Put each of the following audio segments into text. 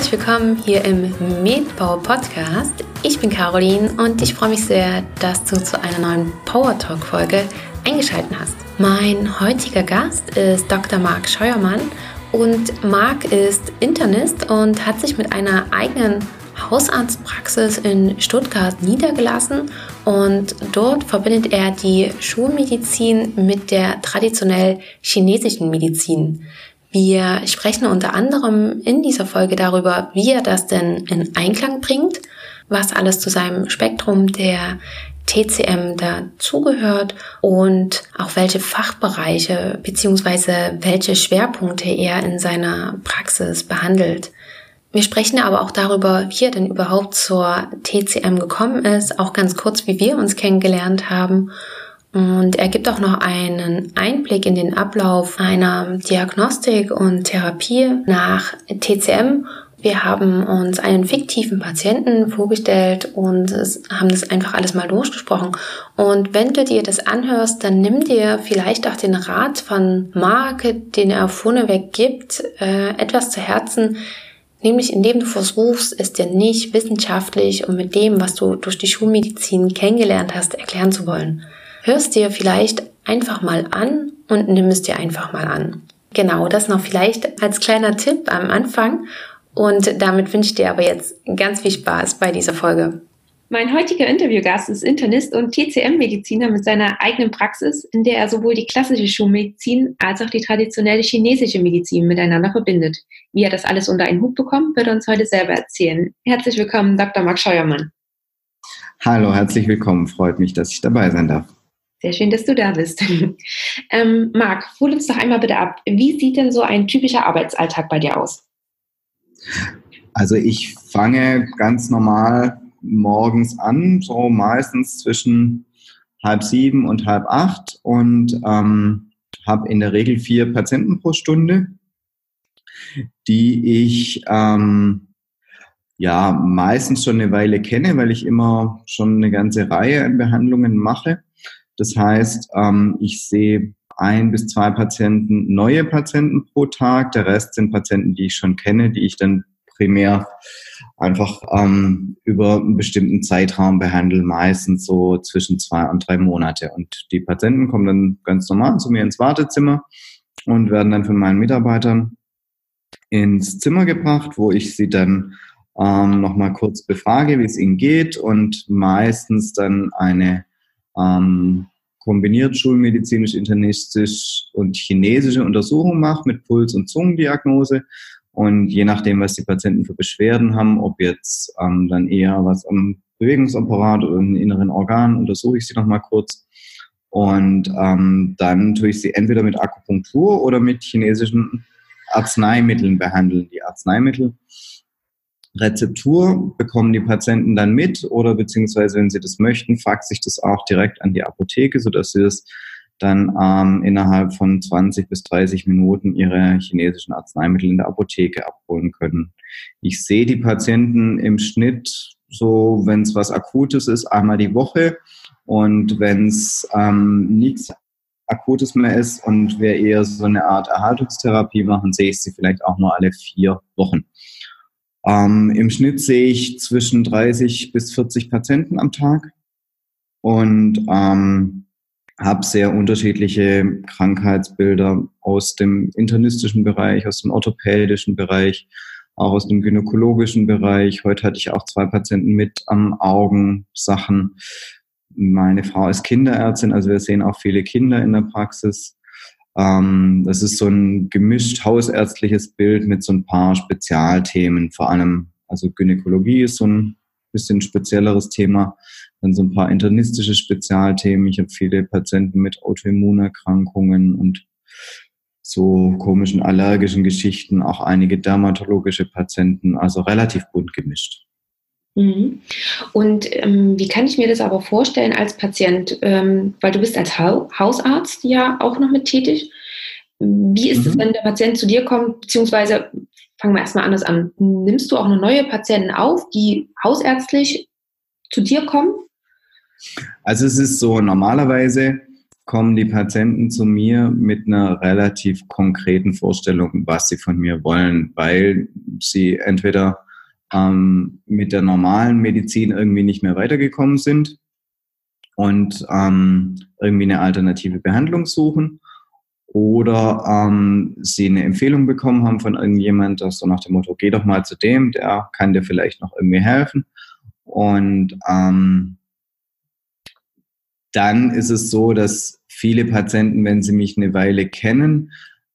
herzlich willkommen hier im Medbau Podcast. Ich bin Caroline und ich freue mich sehr, dass du zu einer neuen Power Talk Folge eingeschaltet hast. Mein heutiger Gast ist Dr. Marc Scheuermann und Marc ist Internist und hat sich mit einer eigenen Hausarztpraxis in Stuttgart niedergelassen und dort verbindet er die Schulmedizin mit der traditionell chinesischen Medizin. Wir sprechen unter anderem in dieser Folge darüber, wie er das denn in Einklang bringt, was alles zu seinem Spektrum der TCM dazugehört und auch welche Fachbereiche bzw. welche Schwerpunkte er in seiner Praxis behandelt. Wir sprechen aber auch darüber, wie er denn überhaupt zur TCM gekommen ist, auch ganz kurz, wie wir uns kennengelernt haben und er gibt auch noch einen Einblick in den Ablauf einer Diagnostik und Therapie nach TCM. Wir haben uns einen fiktiven Patienten vorgestellt und haben das einfach alles mal durchgesprochen. Und wenn du dir das anhörst, dann nimm dir vielleicht auch den Rat von Mark, den er vorneweg gibt, äh, etwas zu Herzen, nämlich indem du versuchst, es dir nicht wissenschaftlich und mit dem, was du durch die Schulmedizin kennengelernt hast, erklären zu wollen hörst dir vielleicht einfach mal an und nimm es dir einfach mal an. Genau, das noch vielleicht als kleiner Tipp am Anfang. Und damit wünsche ich dir aber jetzt ganz viel Spaß bei dieser Folge. Mein heutiger Interviewgast ist Internist und TCM-Mediziner mit seiner eigenen Praxis, in der er sowohl die klassische Schulmedizin als auch die traditionelle chinesische Medizin miteinander verbindet. Wie er das alles unter einen Hut bekommt, wird er uns heute selber erzählen. Herzlich willkommen, Dr. Marc Scheuermann. Hallo, herzlich willkommen. Freut mich, dass ich dabei sein darf. Sehr schön, dass du da bist. ähm, Marc, hol uns doch einmal bitte ab. Wie sieht denn so ein typischer Arbeitsalltag bei dir aus? Also ich fange ganz normal morgens an, so meistens zwischen halb sieben und halb acht und ähm, habe in der Regel vier Patienten pro Stunde, die ich ähm, ja meistens schon eine Weile kenne, weil ich immer schon eine ganze Reihe an Behandlungen mache. Das heißt, ähm, ich sehe ein bis zwei Patienten, neue Patienten pro Tag. Der Rest sind Patienten, die ich schon kenne, die ich dann primär einfach ähm, über einen bestimmten Zeitraum behandle, meistens so zwischen zwei und drei Monate. Und die Patienten kommen dann ganz normal zu mir ins Wartezimmer und werden dann von meinen Mitarbeitern ins Zimmer gebracht, wo ich sie dann ähm, nochmal kurz befrage, wie es ihnen geht und meistens dann eine ähm, kombiniert schulmedizinisch, internistisch und chinesische Untersuchung macht mit Puls- und Zungendiagnose. Und je nachdem, was die Patienten für Beschwerden haben, ob jetzt ähm, dann eher was am Bewegungsapparat oder im inneren Organ, untersuche ich sie nochmal kurz. Und ähm, dann tue ich sie entweder mit Akupunktur oder mit chinesischen Arzneimitteln behandeln. Die Arzneimittel Rezeptur bekommen die Patienten dann mit oder beziehungsweise, wenn sie das möchten, faxe ich das auch direkt an die Apotheke, sodass sie das dann ähm, innerhalb von 20 bis 30 Minuten ihre chinesischen Arzneimittel in der Apotheke abholen können. Ich sehe die Patienten im Schnitt so, wenn es was Akutes ist, einmal die Woche und wenn es ähm, nichts Akutes mehr ist und wir eher so eine Art Erhaltungstherapie machen, sehe ich sie vielleicht auch nur alle vier Wochen. Ähm, Im Schnitt sehe ich zwischen 30 bis 40 Patienten am Tag und ähm, habe sehr unterschiedliche Krankheitsbilder aus dem internistischen Bereich, aus dem orthopädischen Bereich, auch aus dem gynäkologischen Bereich. Heute hatte ich auch zwei Patienten mit am Augensachen. Meine Frau ist Kinderärztin, also wir sehen auch viele Kinder in der Praxis. Ähm, das ist so ein gemischt hausärztliches Bild mit so ein paar Spezialthemen, vor allem, also Gynäkologie ist so ein bisschen spezielleres Thema, dann so ein paar internistische Spezialthemen. Ich habe viele Patienten mit Autoimmunerkrankungen und so komischen allergischen Geschichten, auch einige dermatologische Patienten, also relativ bunt gemischt. Mhm. Und ähm, wie kann ich mir das aber vorstellen als Patient? Ähm, weil du bist als ha Hausarzt ja auch noch mit tätig. Wie ist mhm. es, wenn der Patient zu dir kommt, beziehungsweise fangen wir erstmal anders an. Nimmst du auch noch neue Patienten auf, die hausärztlich zu dir kommen? Also es ist so, normalerweise kommen die Patienten zu mir mit einer relativ konkreten Vorstellung, was sie von mir wollen, weil sie entweder ähm, mit der normalen Medizin irgendwie nicht mehr weitergekommen sind und ähm, irgendwie eine alternative Behandlung suchen oder ähm, sie eine Empfehlung bekommen haben von irgendjemand, das so nach dem Motto, geh doch mal zu dem, der kann dir vielleicht noch irgendwie helfen. Und ähm, dann ist es so, dass viele Patienten, wenn sie mich eine Weile kennen,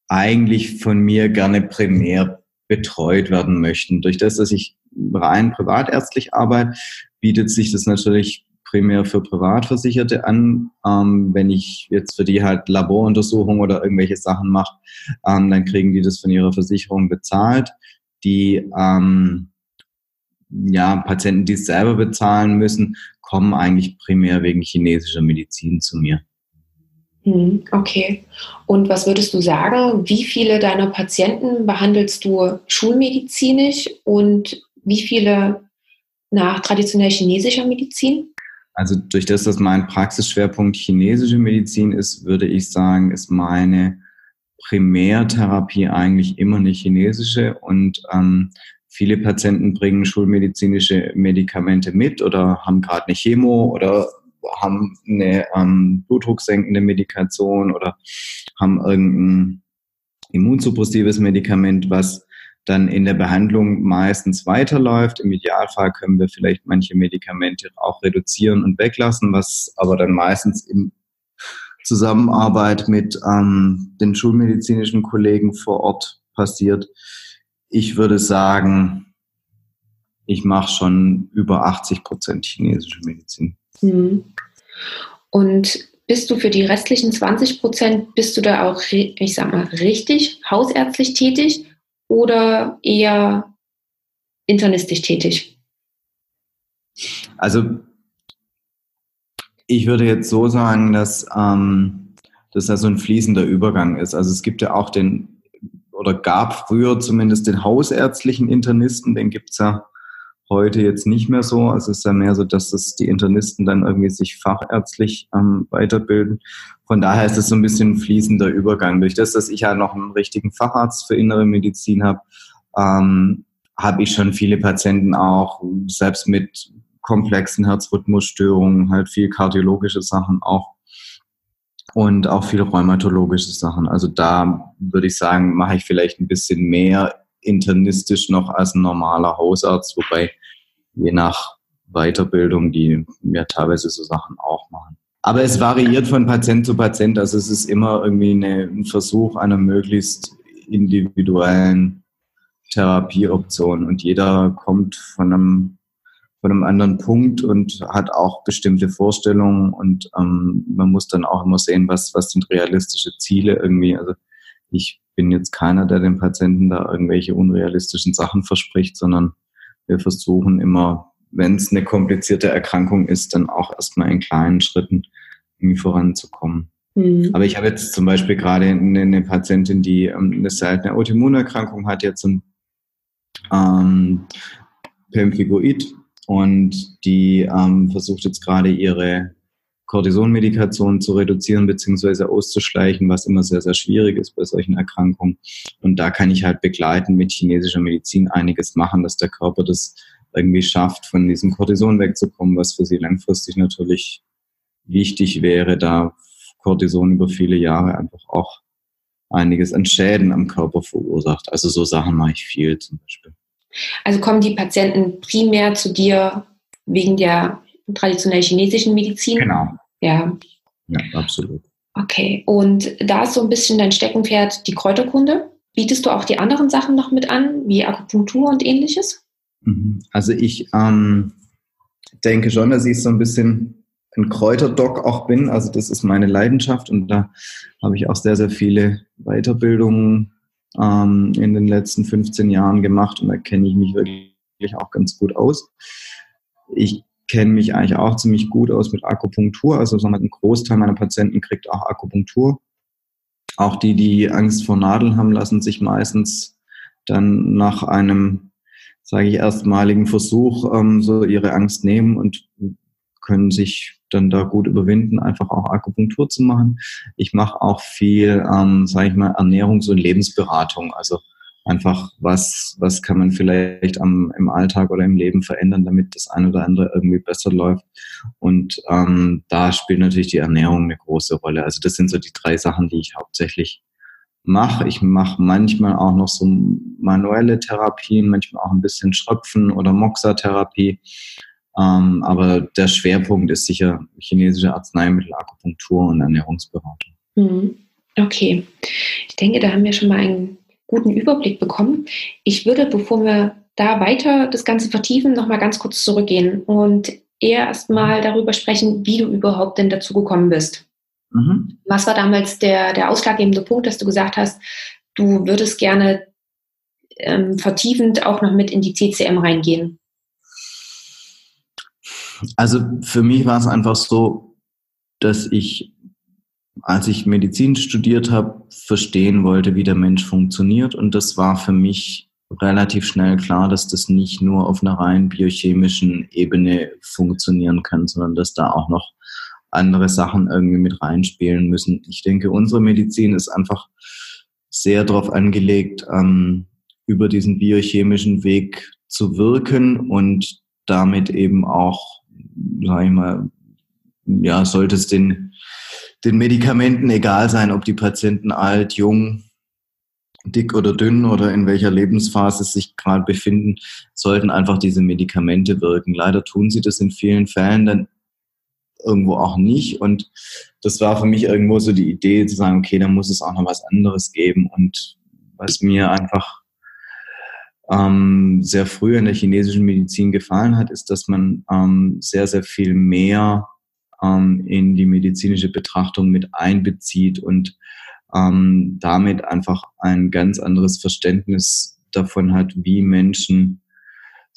eigentlich von mir gerne primär betreut werden möchten. Durch das, dass ich rein privatärztlich arbeite, bietet sich das natürlich primär für Privatversicherte an. Ähm, wenn ich jetzt für die halt Laboruntersuchungen oder irgendwelche Sachen mache, ähm, dann kriegen die das von ihrer Versicherung bezahlt. Die ähm, ja, Patienten, die es selber bezahlen müssen, kommen eigentlich primär wegen chinesischer Medizin zu mir. Hm, okay. Und was würdest du sagen, wie viele deiner Patienten behandelst du schulmedizinisch und wie viele nach traditionell chinesischer Medizin? Also durch das, dass mein Praxisschwerpunkt chinesische Medizin ist, würde ich sagen, ist meine Primärtherapie eigentlich immer eine chinesische und ähm, viele Patienten bringen schulmedizinische Medikamente mit oder haben gerade eine Chemo oder haben eine ähm, blutdrucksenkende Medikation oder haben irgendein immunsuppressives Medikament, was dann in der Behandlung meistens weiterläuft. Im Idealfall können wir vielleicht manche Medikamente auch reduzieren und weglassen, was aber dann meistens in Zusammenarbeit mit ähm, den schulmedizinischen Kollegen vor Ort passiert. Ich würde sagen, ich mache schon über 80 Prozent chinesische Medizin. Mhm. Und bist du für die restlichen 20 Prozent, bist du da auch, ich sag mal, richtig hausärztlich tätig oder eher internistisch tätig? Also ich würde jetzt so sagen, dass, ähm, dass da so ein fließender Übergang ist. Also es gibt ja auch den, oder gab früher zumindest den hausärztlichen Internisten, den gibt es ja heute jetzt nicht mehr so. Also es ist ja mehr so, dass das die Internisten dann irgendwie sich fachärztlich ähm, weiterbilden. Von daher ist es so ein bisschen ein fließender Übergang. Durch das, dass ich ja noch einen richtigen Facharzt für innere Medizin habe, ähm, habe ich schon viele Patienten auch, selbst mit komplexen Herzrhythmusstörungen, halt viel kardiologische Sachen auch und auch viele rheumatologische Sachen. Also da würde ich sagen, mache ich vielleicht ein bisschen mehr internistisch noch als ein normaler Hausarzt, wobei je nach Weiterbildung die ja teilweise so Sachen auch machen. Aber es variiert von Patient zu Patient. Also es ist immer irgendwie eine, ein Versuch einer möglichst individuellen Therapieoption. Und jeder kommt von einem, von einem anderen Punkt und hat auch bestimmte Vorstellungen. Und ähm, man muss dann auch immer sehen, was, was sind realistische Ziele irgendwie. Also ich bin jetzt keiner, der den Patienten da irgendwelche unrealistischen Sachen verspricht, sondern wir versuchen immer, wenn es eine komplizierte Erkrankung ist, dann auch erstmal in kleinen Schritten irgendwie voranzukommen. Mhm. Aber ich habe jetzt zum Beispiel gerade eine, eine Patientin, die ähm, eine seltene Autoimmunerkrankung hat, jetzt ein ähm, Pemphigoid und die ähm, versucht jetzt gerade ihre Cortisonmedikation zu reduzieren bzw. auszuschleichen, was immer sehr, sehr schwierig ist bei solchen Erkrankungen. Und da kann ich halt begleiten mit chinesischer Medizin einiges machen, dass der Körper das irgendwie schafft, von diesem Cortison wegzukommen, was für sie langfristig natürlich wichtig wäre, da Cortison über viele Jahre einfach auch einiges an Schäden am Körper verursacht. Also so Sachen mache ich viel zum Beispiel. Also kommen die Patienten primär zu dir wegen der traditionell chinesischen Medizin. Genau. Ja. Ja, absolut. Okay, und da ist so ein bisschen dein Steckenpferd die Kräuterkunde. Bietest du auch die anderen Sachen noch mit an, wie Akupunktur und ähnliches? Mhm. Also ich ähm, denke schon, dass ich so ein bisschen ein Kräuterdoc auch bin. Also das ist meine Leidenschaft und da habe ich auch sehr, sehr viele Weiterbildungen ähm, in den letzten 15 Jahren gemacht und da kenne ich mich wirklich auch ganz gut aus. Ich kenne mich eigentlich auch ziemlich gut aus mit Akupunktur. Also sagen wir, ein Großteil meiner Patienten kriegt auch Akupunktur. Auch die, die Angst vor Nadeln haben, lassen sich meistens dann nach einem, sage ich, erstmaligen Versuch ähm, so ihre Angst nehmen und können sich dann da gut überwinden, einfach auch Akupunktur zu machen. Ich mache auch viel, ähm, sage ich mal, Ernährungs- und Lebensberatung. Also einfach, was, was kann man vielleicht am, im Alltag oder im Leben verändern, damit das eine oder andere irgendwie besser läuft. Und ähm, da spielt natürlich die Ernährung eine große Rolle. Also das sind so die drei Sachen, die ich hauptsächlich mache. Ich mache manchmal auch noch so manuelle Therapien, manchmal auch ein bisschen Schröpfen oder Moxa-Therapie. Ähm, aber der Schwerpunkt ist sicher chinesische Arzneimittel, Akupunktur und Ernährungsberatung. Mhm. Okay, ich denke, da haben wir schon mal einen guten Überblick bekommen. Ich würde, bevor wir da weiter das Ganze vertiefen, noch mal ganz kurz zurückgehen und erst mal darüber sprechen, wie du überhaupt denn dazu gekommen bist. Mhm. Was war damals der, der ausschlaggebende Punkt, dass du gesagt hast, du würdest gerne ähm, vertiefend auch noch mit in die CCM reingehen? Also für mich war es einfach so, dass ich, als ich Medizin studiert habe, verstehen wollte, wie der Mensch funktioniert. Und das war für mich relativ schnell klar, dass das nicht nur auf einer rein biochemischen Ebene funktionieren kann, sondern dass da auch noch andere Sachen irgendwie mit reinspielen müssen. Ich denke, unsere Medizin ist einfach sehr darauf angelegt, ähm, über diesen biochemischen Weg zu wirken und damit eben auch, sage ich mal, ja, sollte es den, den Medikamenten egal sein, ob die Patienten alt, jung, dick oder dünn oder in welcher Lebensphase sich gerade befinden, sollten einfach diese Medikamente wirken. Leider tun sie das in vielen Fällen dann irgendwo auch nicht. Und das war für mich irgendwo so die Idee zu sagen, okay, da muss es auch noch was anderes geben. Und was mir einfach ähm, sehr früh in der chinesischen Medizin gefallen hat, ist, dass man ähm, sehr, sehr viel mehr ähm, in die medizinische Betrachtung mit einbezieht und ähm, damit einfach ein ganz anderes Verständnis davon hat, wie Menschen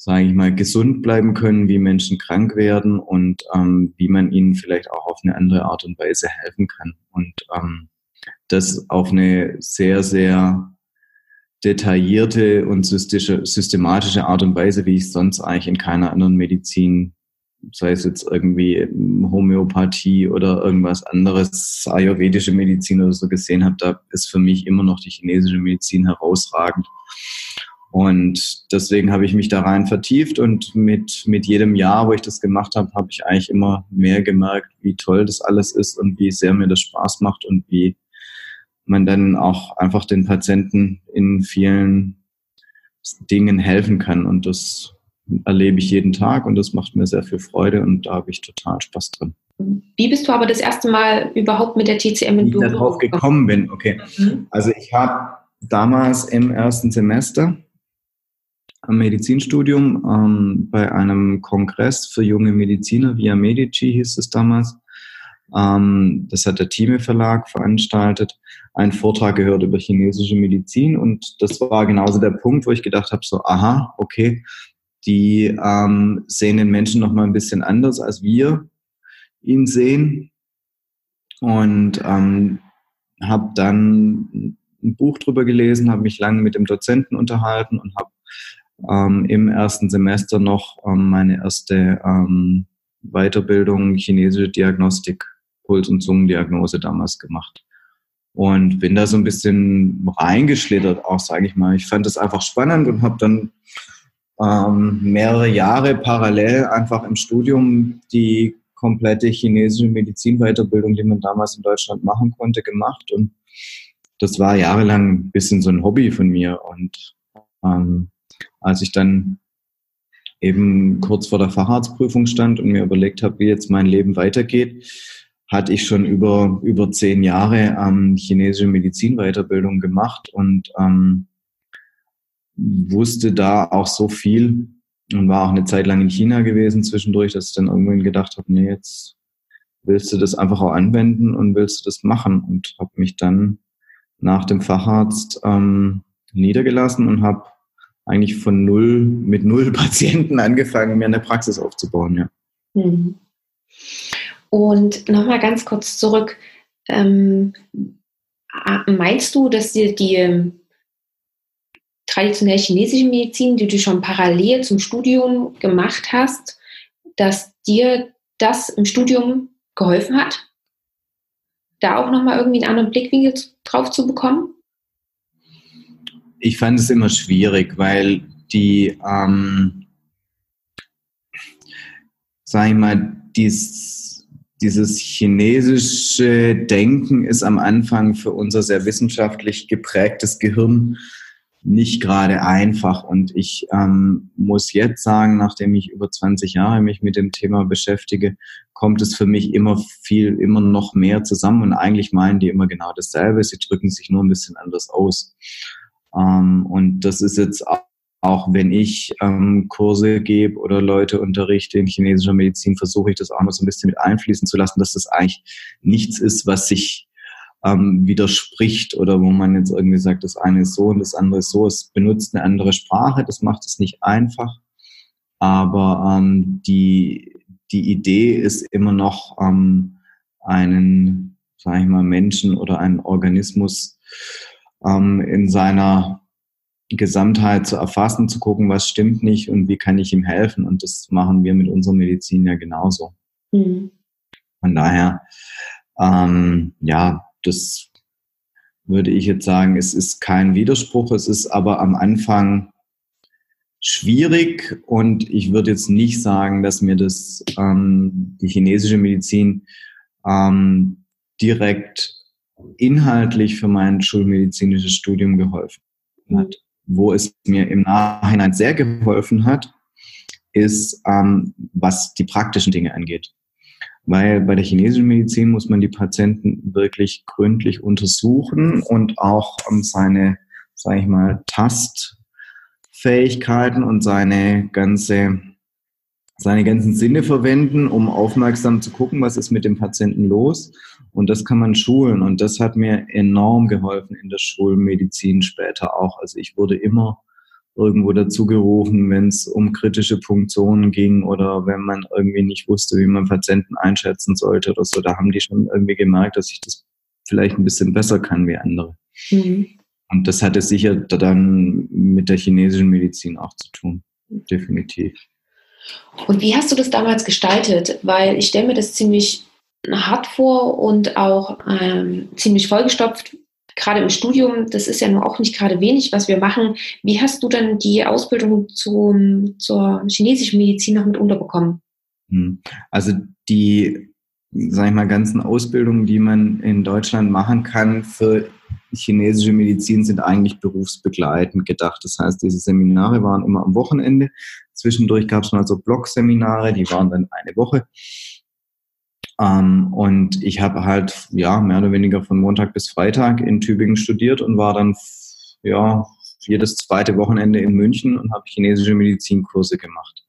sage ich mal, gesund bleiben können, wie Menschen krank werden und ähm, wie man ihnen vielleicht auch auf eine andere Art und Weise helfen kann. Und ähm, das auf eine sehr, sehr detaillierte und systematische Art und Weise, wie ich sonst eigentlich in keiner anderen Medizin, sei es jetzt irgendwie Homöopathie oder irgendwas anderes, ayurvedische Medizin oder so gesehen habe, da ist für mich immer noch die chinesische Medizin herausragend. Und deswegen habe ich mich da rein vertieft und mit, mit jedem Jahr, wo ich das gemacht habe, habe ich eigentlich immer mehr gemerkt, wie toll das alles ist und wie sehr mir das Spaß macht und wie man dann auch einfach den Patienten in vielen Dingen helfen kann. Und das erlebe ich jeden Tag und das macht mir sehr viel Freude und da habe ich total Spaß drin. Wie bist du aber das erste Mal überhaupt mit der TCM in? Wie ich darauf gekommen bin, okay. Mhm. Also ich habe damals im ersten Semester am Medizinstudium ähm, bei einem Kongress für junge Mediziner, Via Medici hieß es damals. Ähm, das hat der Thieme Verlag veranstaltet, einen Vortrag gehört über chinesische Medizin und das war genauso der Punkt, wo ich gedacht habe, so, aha, okay, die ähm, sehen den Menschen noch mal ein bisschen anders, als wir ihn sehen und ähm, habe dann ein Buch drüber gelesen, habe mich lange mit dem Dozenten unterhalten und habe ähm, im ersten Semester noch ähm, meine erste ähm, Weiterbildung chinesische Diagnostik, Puls- und Zungendiagnose damals gemacht. Und bin da so ein bisschen reingeschlittert, auch sage ich mal. Ich fand das einfach spannend und habe dann ähm, mehrere Jahre parallel einfach im Studium die komplette chinesische Medizinweiterbildung, die man damals in Deutschland machen konnte, gemacht. Und das war jahrelang ein bisschen so ein Hobby von mir. Und ähm, als ich dann eben kurz vor der Facharztprüfung stand und mir überlegt habe, wie jetzt mein Leben weitergeht, hatte ich schon über, über zehn Jahre ähm, chinesische Medizinweiterbildung gemacht und ähm, wusste da auch so viel und war auch eine Zeit lang in China gewesen zwischendurch, dass ich dann irgendwann gedacht habe, nee, jetzt willst du das einfach auch anwenden und willst du das machen und habe mich dann nach dem Facharzt ähm, niedergelassen und habe eigentlich von null, mit null Patienten angefangen, mir eine Praxis aufzubauen, ja. Mhm. Und nochmal ganz kurz zurück. Ähm, meinst du, dass dir die traditionelle chinesische Medizin, die du schon parallel zum Studium gemacht hast, dass dir das im Studium geholfen hat? Da auch nochmal irgendwie einen anderen Blickwinkel drauf zu bekommen? Ich fand es immer schwierig, weil die, ähm, sag ich mal, dies, dieses chinesische Denken ist am Anfang für unser sehr wissenschaftlich geprägtes Gehirn nicht gerade einfach. Und ich ähm, muss jetzt sagen, nachdem ich über 20 Jahre mich mit dem Thema beschäftige, kommt es für mich immer viel, immer noch mehr zusammen. Und eigentlich meinen die immer genau dasselbe. Sie drücken sich nur ein bisschen anders aus. Ähm, und das ist jetzt auch, auch wenn ich ähm, Kurse gebe oder Leute unterrichte in chinesischer Medizin, versuche ich das auch mal so ein bisschen mit einfließen zu lassen, dass das eigentlich nichts ist, was sich ähm, widerspricht oder wo man jetzt irgendwie sagt, das eine ist so und das andere ist so. Es benutzt eine andere Sprache, das macht es nicht einfach. Aber ähm, die, die Idee ist immer noch ähm, einen, sage ich mal, Menschen oder einen Organismus ähm, in seiner Gesamtheit zu erfassen, zu gucken, was stimmt nicht und wie kann ich ihm helfen. Und das machen wir mit unserer Medizin ja genauso. Mhm. Von daher, ähm, ja, das würde ich jetzt sagen, es ist kein Widerspruch, es ist aber am Anfang schwierig und ich würde jetzt nicht sagen, dass mir das ähm, die chinesische Medizin ähm, direkt inhaltlich für mein schulmedizinisches Studium geholfen hat. Wo es mir im Nachhinein sehr geholfen hat, ist, ähm, was die praktischen Dinge angeht weil bei der chinesischen Medizin muss man die Patienten wirklich gründlich untersuchen und auch um seine, sage ich mal, Tastfähigkeiten und seine ganze seine ganzen Sinne verwenden, um aufmerksam zu gucken, was ist mit dem Patienten los. Und das kann man schulen. Und das hat mir enorm geholfen in der Schulmedizin später auch. Also ich wurde immer irgendwo dazu gerufen, wenn es um kritische Punktionen ging oder wenn man irgendwie nicht wusste, wie man Patienten einschätzen sollte oder so. Da haben die schon irgendwie gemerkt, dass ich das vielleicht ein bisschen besser kann wie andere. Mhm. Und das hatte sicher dann mit der chinesischen Medizin auch zu tun. Definitiv. Und wie hast du das damals gestaltet? Weil ich stelle mir das ziemlich hart vor und auch ähm, ziemlich vollgestopft gerade im Studium, das ist ja nur auch nicht gerade wenig, was wir machen. Wie hast du dann die Ausbildung zum, zur chinesischen Medizin noch mit unterbekommen? Hm. Also die, sag ich mal, ganzen Ausbildungen, die man in Deutschland machen kann für chinesische Medizin, sind eigentlich berufsbegleitend gedacht. Das heißt, diese Seminare waren immer am Wochenende. Zwischendurch gab es mal so Blog-Seminare, die waren dann eine Woche. Ähm, und ich habe halt, ja, mehr oder weniger von Montag bis Freitag in Tübingen studiert und war dann, ja, jedes zweite Wochenende in München und habe chinesische Medizinkurse gemacht.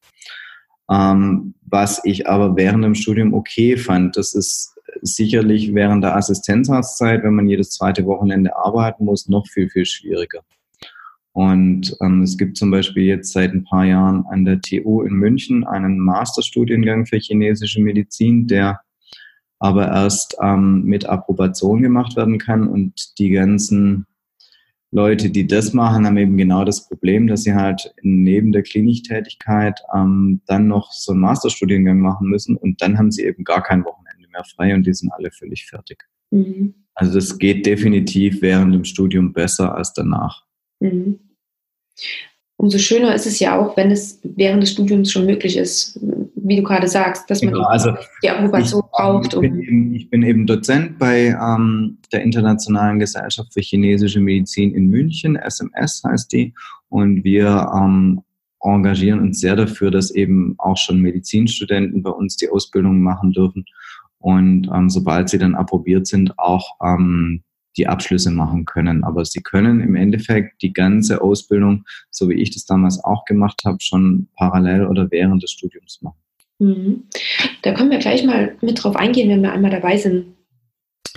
Ähm, was ich aber während dem Studium okay fand, das ist sicherlich während der Assistenzarztzeit, wenn man jedes zweite Wochenende arbeiten muss, noch viel, viel schwieriger. Und ähm, es gibt zum Beispiel jetzt seit ein paar Jahren an der TU in München einen Masterstudiengang für chinesische Medizin, der aber erst ähm, mit Approbation gemacht werden kann. Und die ganzen Leute, die das machen, haben eben genau das Problem, dass sie halt neben der Kliniktätigkeit ähm, dann noch so einen Masterstudiengang machen müssen und dann haben sie eben gar kein Wochenende mehr frei und die sind alle völlig fertig. Mhm. Also das geht definitiv während dem Studium besser als danach. Mhm. Umso schöner ist es ja auch, wenn es während des Studiums schon möglich ist, wie du gerade sagst, dass man genau, also die Approbation braucht. Ich bin, eben, ich bin, eben, Dozent bei ähm, der Internationalen Gesellschaft für chinesische Medizin in München, SMS heißt die, und wir ähm, engagieren uns sehr dafür, dass eben auch schon Medizinstudenten bei uns die Ausbildung machen dürfen und ähm, sobald sie dann approbiert sind, auch ähm, die Abschlüsse machen können. Aber sie können im Endeffekt die ganze Ausbildung, so wie ich das damals auch gemacht habe, schon parallel oder während des Studiums machen. Mhm. Da können wir gleich mal mit drauf eingehen, wenn wir einmal dabei sind.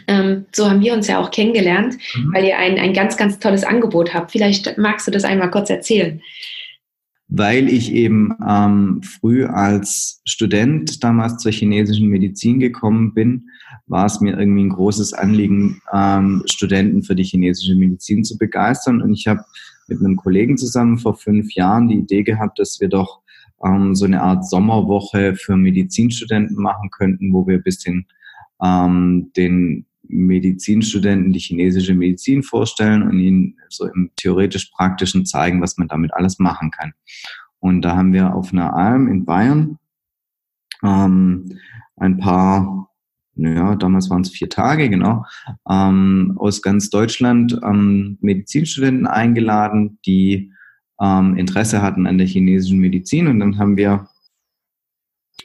Ähm, so haben wir uns ja auch kennengelernt, mhm. weil ihr ein, ein ganz, ganz tolles Angebot habt. Vielleicht magst du das einmal kurz erzählen. Weil ich eben ähm, früh als Student damals zur chinesischen Medizin gekommen bin, war es mir irgendwie ein großes Anliegen, ähm, Studenten für die chinesische Medizin zu begeistern. Und ich habe mit einem Kollegen zusammen vor fünf Jahren die Idee gehabt, dass wir doch ähm, so eine Art Sommerwoche für Medizinstudenten machen könnten, wo wir ein bisschen ähm, den Medizinstudenten die chinesische Medizin vorstellen und ihnen so im theoretisch-praktischen zeigen, was man damit alles machen kann. Und da haben wir auf einer Alm in Bayern ähm, ein paar, naja, damals waren es vier Tage, genau, ähm, aus ganz Deutschland ähm, Medizinstudenten eingeladen, die ähm, Interesse hatten an der chinesischen Medizin. Und dann haben wir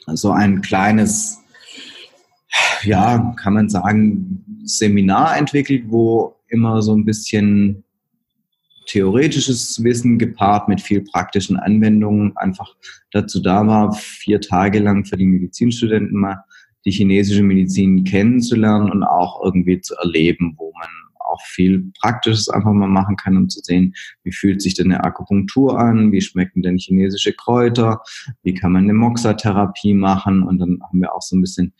so ein kleines, ja, kann man sagen, Seminar entwickelt, wo immer so ein bisschen theoretisches Wissen gepaart mit viel praktischen Anwendungen einfach dazu da war, vier Tage lang für die Medizinstudenten mal die chinesische Medizin kennenzulernen und auch irgendwie zu erleben, wo man auch viel Praktisches einfach mal machen kann, um zu sehen, wie fühlt sich denn eine Akupunktur an, wie schmecken denn chinesische Kräuter, wie kann man eine Moxa-Therapie machen und dann haben wir auch so ein bisschen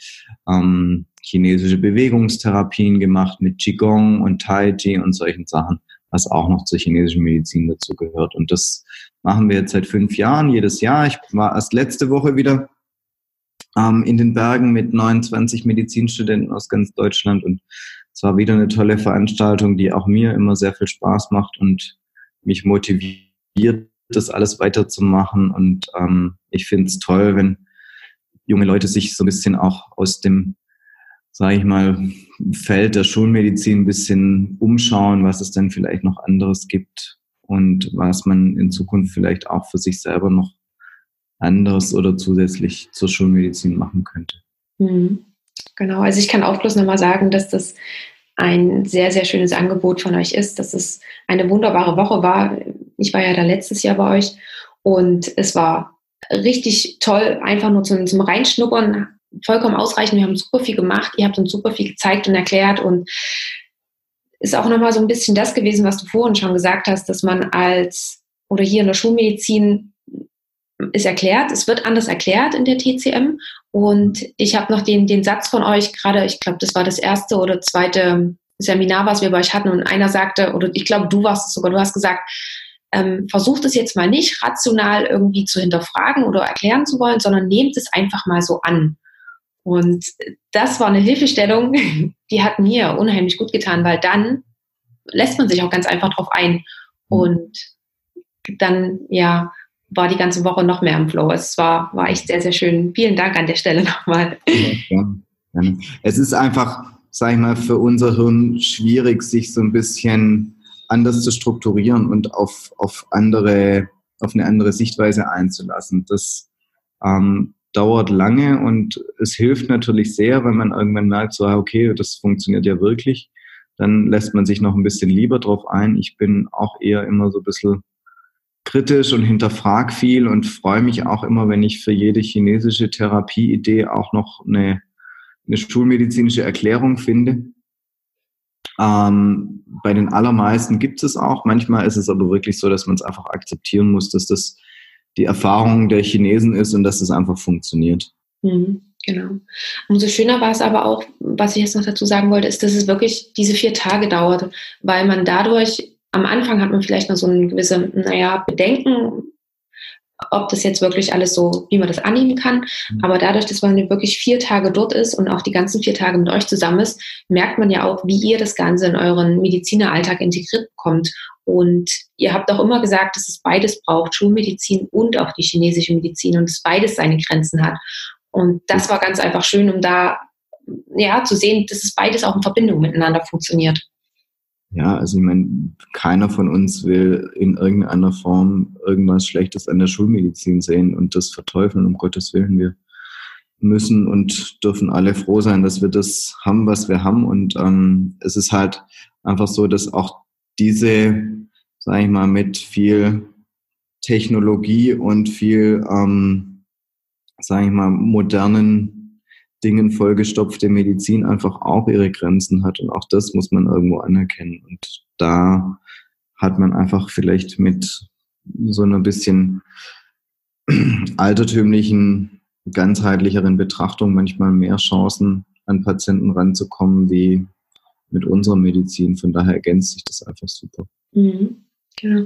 ähm, chinesische Bewegungstherapien gemacht mit Qigong und Tai Chi und solchen Sachen, was auch noch zur chinesischen Medizin dazu gehört. Und das machen wir jetzt seit fünf Jahren, jedes Jahr. Ich war erst letzte Woche wieder ähm, in den Bergen mit 29 Medizinstudenten aus ganz Deutschland und es war wieder eine tolle Veranstaltung, die auch mir immer sehr viel Spaß macht und mich motiviert, das alles weiterzumachen. Und ähm, ich finde es toll, wenn junge Leute sich so ein bisschen auch aus dem sage ich mal, Feld der Schulmedizin ein bisschen umschauen, was es denn vielleicht noch anderes gibt und was man in Zukunft vielleicht auch für sich selber noch anderes oder zusätzlich zur Schulmedizin machen könnte. Mhm. Genau, also ich kann auch bloß nochmal sagen, dass das ein sehr, sehr schönes Angebot von euch ist, dass es eine wunderbare Woche war. Ich war ja da letztes Jahr bei euch und es war richtig toll, einfach nur zum, zum Reinschnuppern, vollkommen ausreichend. Wir haben super viel gemacht, ihr habt uns super viel gezeigt und erklärt und ist auch nochmal so ein bisschen das gewesen, was du vorhin schon gesagt hast, dass man als oder hier in der Schulmedizin ist erklärt, es wird anders erklärt in der TCM und ich habe noch den, den Satz von euch gerade, ich glaube, das war das erste oder zweite Seminar, was wir bei euch hatten und einer sagte, oder ich glaube, du warst es sogar, du hast gesagt, ähm, versucht es jetzt mal nicht rational irgendwie zu hinterfragen oder erklären zu wollen, sondern nehmt es einfach mal so an. Und das war eine Hilfestellung, die hat mir unheimlich gut getan, weil dann lässt man sich auch ganz einfach drauf ein. Mhm. Und dann, ja, war die ganze Woche noch mehr im Flow. Es war, war echt sehr, sehr schön. Vielen Dank an der Stelle nochmal. Ja, es ist einfach, sag ich mal, für unser Hirn schwierig, sich so ein bisschen anders zu strukturieren und auf, auf andere, auf eine andere Sichtweise einzulassen. Das ähm, dauert lange und es hilft natürlich sehr, wenn man irgendwann merkt, so, ah, okay, das funktioniert ja wirklich. Dann lässt man sich noch ein bisschen lieber drauf ein. Ich bin auch eher immer so ein bisschen kritisch und hinterfrag viel und freue mich auch immer, wenn ich für jede chinesische Therapieidee auch noch eine, eine schulmedizinische Erklärung finde. Ähm, bei den allermeisten gibt es auch. Manchmal ist es aber wirklich so, dass man es einfach akzeptieren muss, dass das die Erfahrung der Chinesen ist und dass es einfach funktioniert. Mhm, genau. Umso schöner war es aber auch, was ich jetzt noch dazu sagen wollte, ist, dass es wirklich diese vier Tage dauert, weil man dadurch, am Anfang hat man vielleicht noch so ein gewisse, naja, Bedenken, ob das jetzt wirklich alles so, wie man das annehmen kann. Mhm. Aber dadurch, dass man wirklich vier Tage dort ist und auch die ganzen vier Tage mit euch zusammen ist, merkt man ja auch, wie ihr das Ganze in euren Medizineralltag integriert bekommt. Und ihr habt auch immer gesagt, dass es beides braucht, Schulmedizin und auch die chinesische Medizin und dass beides seine Grenzen hat. Und das war ganz einfach schön, um da ja, zu sehen, dass es beides auch in Verbindung miteinander funktioniert. Ja, also ich meine, keiner von uns will in irgendeiner Form irgendwas Schlechtes an der Schulmedizin sehen und das verteufeln, um Gottes Willen. Wir müssen und dürfen alle froh sein, dass wir das haben, was wir haben. Und ähm, es ist halt einfach so, dass auch diese, sage ich mal, mit viel Technologie und viel, ähm, sage ich mal, modernen Dingen vollgestopfte Medizin einfach auch ihre Grenzen hat. Und auch das muss man irgendwo anerkennen. Und da hat man einfach vielleicht mit so einer bisschen altertümlichen, ganzheitlicheren Betrachtung manchmal mehr Chancen, an Patienten ranzukommen, wie mit unserer Medizin. Von daher ergänzt sich das einfach super. Mhm, genau.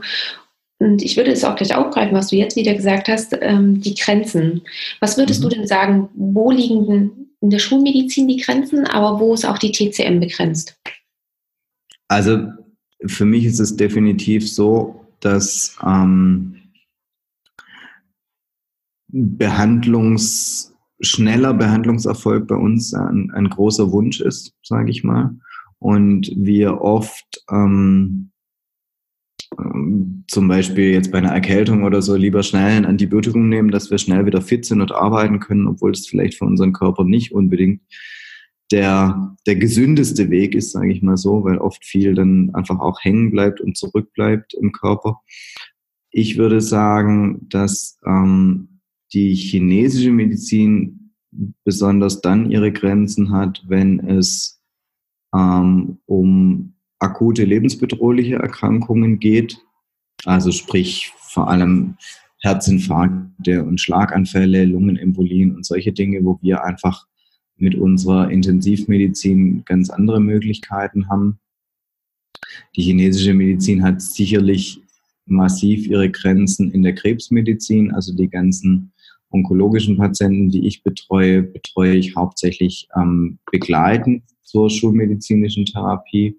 und ich würde es auch gleich aufgreifen, was du jetzt wieder gesagt hast, ähm, die Grenzen. Was würdest mhm. du denn sagen, wo liegen denn in der Schulmedizin die Grenzen, aber wo ist auch die TCM begrenzt? Also für mich ist es definitiv so, dass ähm, Behandlungs, schneller Behandlungserfolg bei uns ein, ein großer Wunsch ist, sage ich mal. Und wir oft ähm, zum Beispiel jetzt bei einer Erkältung oder so lieber schnell ein Antibiotikum nehmen, dass wir schnell wieder fit sind und arbeiten können, obwohl es vielleicht für unseren Körper nicht unbedingt der, der gesündeste Weg ist, sage ich mal so, weil oft viel dann einfach auch hängen bleibt und zurückbleibt im Körper. Ich würde sagen, dass ähm, die chinesische Medizin besonders dann ihre Grenzen hat, wenn es ähm, um akute lebensbedrohliche Erkrankungen geht, also sprich vor allem Herzinfarkte und Schlaganfälle, Lungenembolien und solche Dinge, wo wir einfach mit unserer Intensivmedizin ganz andere Möglichkeiten haben. Die chinesische Medizin hat sicherlich massiv ihre Grenzen in der Krebsmedizin, also die ganzen onkologischen Patienten, die ich betreue, betreue ich hauptsächlich ähm, begleitend zur schulmedizinischen Therapie.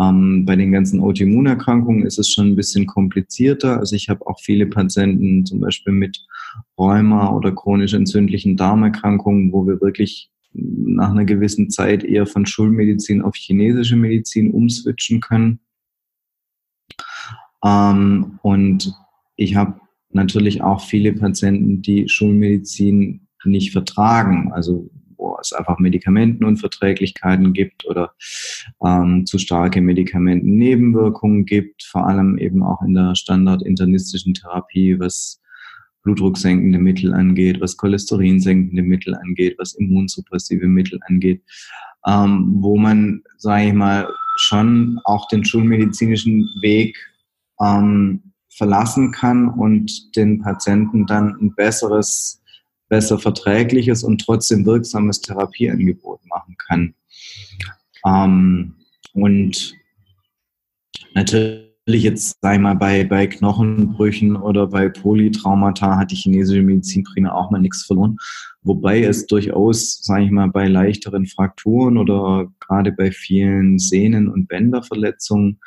Ähm, bei den ganzen Autoimmunerkrankungen ist es schon ein bisschen komplizierter. Also ich habe auch viele Patienten zum Beispiel mit Rheuma oder chronisch entzündlichen Darmerkrankungen, wo wir wirklich nach einer gewissen Zeit eher von Schulmedizin auf chinesische Medizin umswitchen können. Ähm, und ich habe natürlich auch viele Patienten, die Schulmedizin nicht vertragen. Also wo es einfach Medikamentenunverträglichkeiten gibt oder ähm, zu starke Medikamentennebenwirkungen gibt, vor allem eben auch in der standardinternistischen Therapie, was blutdrucksenkende Mittel angeht, was cholesterinsenkende Mittel angeht, was immunsuppressive Mittel angeht, ähm, wo man, sage ich mal, schon auch den schulmedizinischen Weg ähm, verlassen kann und den Patienten dann ein besseres besser verträgliches und trotzdem wirksames Therapieangebot machen kann. Ähm, und natürlich jetzt, ich mal, bei, bei Knochenbrüchen oder bei Polytraumata hat die chinesische Medizin primär auch mal nichts verloren. Wobei es durchaus, sage ich mal, bei leichteren Frakturen oder gerade bei vielen Sehnen- und Bänderverletzungen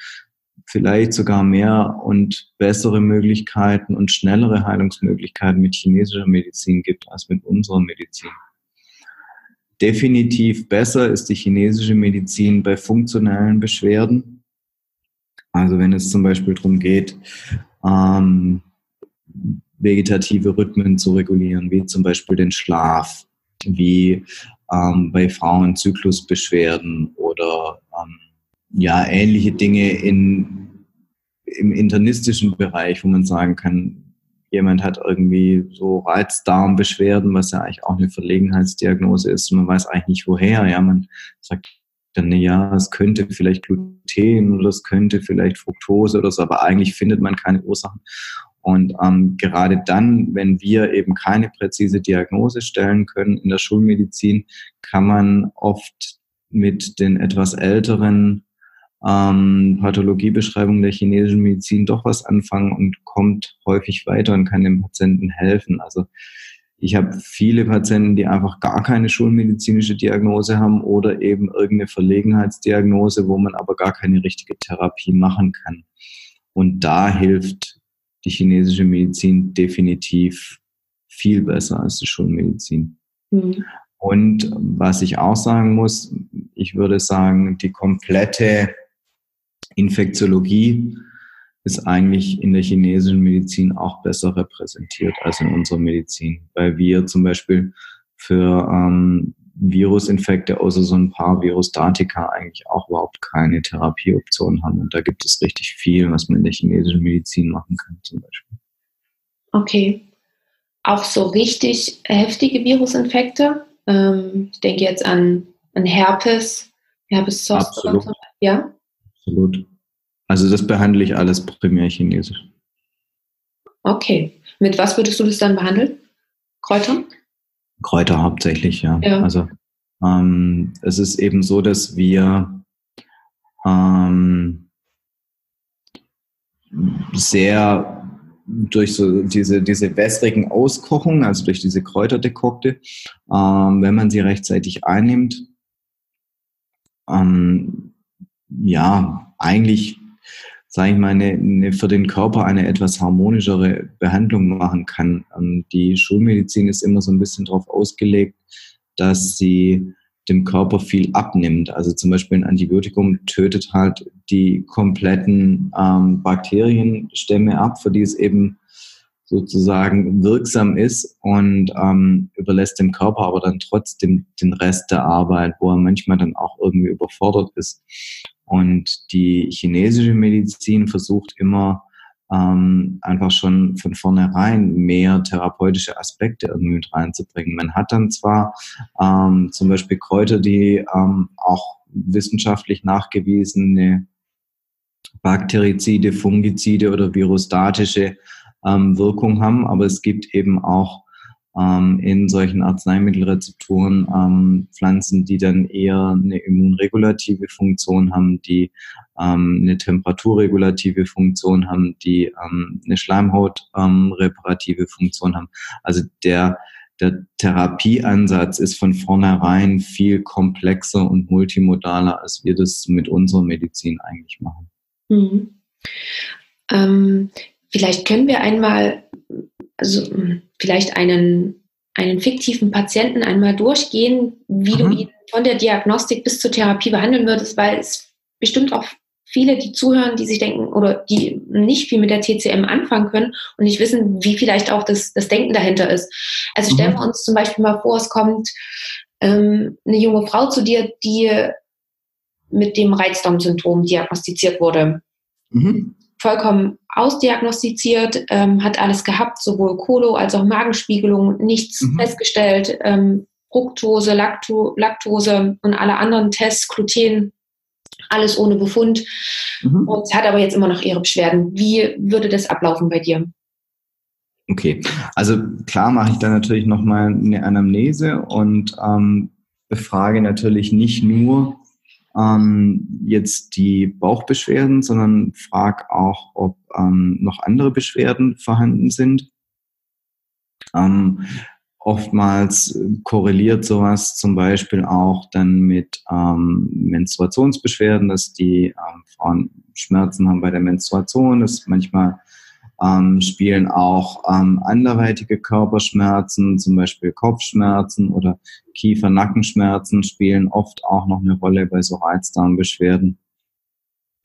vielleicht sogar mehr und bessere Möglichkeiten und schnellere Heilungsmöglichkeiten mit chinesischer Medizin gibt als mit unserer Medizin. Definitiv besser ist die chinesische Medizin bei funktionellen Beschwerden. Also wenn es zum Beispiel darum geht, ähm, vegetative Rhythmen zu regulieren, wie zum Beispiel den Schlaf, wie ähm, bei Frauen Zyklusbeschwerden oder ähm, ja, ähnliche Dinge in, im internistischen Bereich, wo man sagen kann, jemand hat irgendwie so Reizdarmbeschwerden, was ja eigentlich auch eine Verlegenheitsdiagnose ist. Man weiß eigentlich nicht woher. Ja, man sagt dann, ja, es könnte vielleicht Gluten oder es könnte vielleicht Fructose oder so, aber eigentlich findet man keine Ursachen. Und ähm, gerade dann, wenn wir eben keine präzise Diagnose stellen können in der Schulmedizin, kann man oft mit den etwas älteren ähm, Pathologiebeschreibung der chinesischen Medizin doch was anfangen und kommt häufig weiter und kann dem Patienten helfen. Also ich habe viele Patienten, die einfach gar keine schulmedizinische Diagnose haben oder eben irgendeine Verlegenheitsdiagnose, wo man aber gar keine richtige Therapie machen kann. Und da hilft die chinesische Medizin definitiv viel besser als die Schulmedizin. Mhm. Und was ich auch sagen muss, ich würde sagen, die komplette Infektiologie ist eigentlich in der chinesischen Medizin auch besser repräsentiert als in unserer Medizin, weil wir zum Beispiel für ähm, Virusinfekte außer so ein paar Virustatika eigentlich auch überhaupt keine Therapieoption haben. Und da gibt es richtig viel, was man in der chinesischen Medizin machen kann zum Beispiel. Okay. Auch so richtig heftige Virusinfekte? Ähm, ich denke jetzt an, an Herpes, Herpes Zoster. Ja? Absolut. Also das behandle ich alles primär chinesisch. Okay. Mit was würdest du das dann behandeln? Kräuter? Kräuter hauptsächlich, ja. ja. Also ähm, es ist eben so, dass wir ähm, sehr durch so diese, diese wässrigen Auskochungen, also durch diese Kräuterdekokte, ähm, wenn man sie rechtzeitig einnimmt, ähm, ja, eigentlich, sage ich mal, eine, eine, für den Körper eine etwas harmonischere Behandlung machen kann. Ähm, die Schulmedizin ist immer so ein bisschen darauf ausgelegt, dass sie dem Körper viel abnimmt. Also zum Beispiel ein Antibiotikum tötet halt die kompletten ähm, Bakterienstämme ab, für die es eben sozusagen wirksam ist und ähm, überlässt dem Körper aber dann trotzdem den Rest der Arbeit, wo er manchmal dann auch irgendwie überfordert ist. Und die chinesische Medizin versucht immer ähm, einfach schon von vornherein mehr therapeutische Aspekte irgendwie mit reinzubringen. Man hat dann zwar ähm, zum Beispiel Kräuter, die ähm, auch wissenschaftlich nachgewiesene Bakterizide, Fungizide oder virostatische ähm, Wirkung haben, aber es gibt eben auch ähm, in solchen Arzneimittelrezeptoren ähm, Pflanzen, die dann eher eine immunregulative Funktion haben, die ähm, eine temperaturregulative Funktion haben, die ähm, eine Schleimhautreparative ähm, Funktion haben. Also der der Therapieansatz ist von vornherein viel komplexer und multimodaler, als wir das mit unserer Medizin eigentlich machen. Mhm. Ähm, Vielleicht können wir einmal, also vielleicht einen, einen fiktiven Patienten einmal durchgehen, wie mhm. du ihn von der Diagnostik bis zur Therapie behandeln würdest, weil es bestimmt auch viele, die zuhören, die sich denken oder die nicht viel mit der TCM anfangen können und nicht wissen, wie vielleicht auch das, das Denken dahinter ist. Also stellen mhm. wir uns zum Beispiel mal vor, es kommt ähm, eine junge Frau zu dir, die mit dem Reizdarmsyndrom diagnostiziert wurde. Mhm vollkommen ausdiagnostiziert, ähm, hat alles gehabt, sowohl Kolo als auch Magenspiegelung, nichts mhm. festgestellt, ähm, Fructose, Lacto, Laktose und alle anderen Tests, Gluten, alles ohne Befund. Mhm. Und hat aber jetzt immer noch ihre Beschwerden. Wie würde das ablaufen bei dir? Okay, also klar mache ich da natürlich nochmal eine Anamnese und ähm, befrage natürlich nicht nur ähm, jetzt die Bauchbeschwerden, sondern frag auch, ob ähm, noch andere Beschwerden vorhanden sind. Ähm, oftmals korreliert sowas zum Beispiel auch dann mit ähm, Menstruationsbeschwerden, dass die ähm, Frauen Schmerzen haben bei der Menstruation, dass manchmal ähm, spielen auch ähm, anderweitige Körperschmerzen, zum Beispiel Kopfschmerzen oder Kiefer-Nackenschmerzen spielen oft auch noch eine Rolle bei so Reizdarmbeschwerden.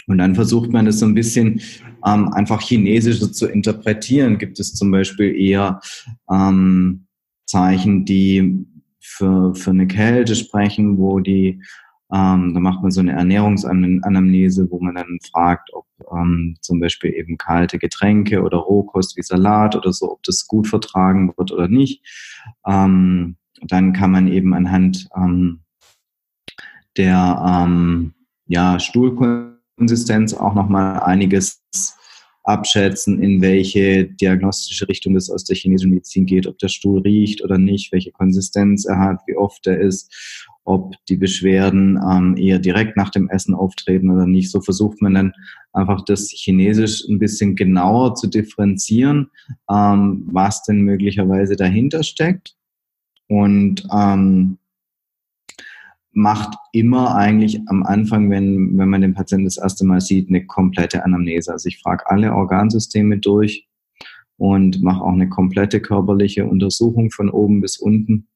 Und dann versucht man das so ein bisschen ähm, einfach chinesischer zu interpretieren. Gibt es zum Beispiel eher ähm, Zeichen, die für, für eine Kälte sprechen, wo die ähm, da macht man so eine Ernährungsanamnese, wo man dann fragt, ob ähm, zum Beispiel eben kalte Getränke oder Rohkost wie Salat oder so, ob das gut vertragen wird oder nicht. Ähm, dann kann man eben anhand ähm, der ähm, ja, Stuhlkonsistenz auch nochmal einiges abschätzen, in welche diagnostische Richtung es aus der chinesischen Medizin geht, ob der Stuhl riecht oder nicht, welche Konsistenz er hat, wie oft er ist ob die Beschwerden ähm, eher direkt nach dem Essen auftreten oder nicht. So versucht man dann einfach das Chinesisch ein bisschen genauer zu differenzieren, ähm, was denn möglicherweise dahinter steckt. Und ähm, macht immer eigentlich am Anfang, wenn, wenn man den Patienten das erste Mal sieht, eine komplette Anamnese. Also ich frage alle Organsysteme durch und mache auch eine komplette körperliche Untersuchung von oben bis unten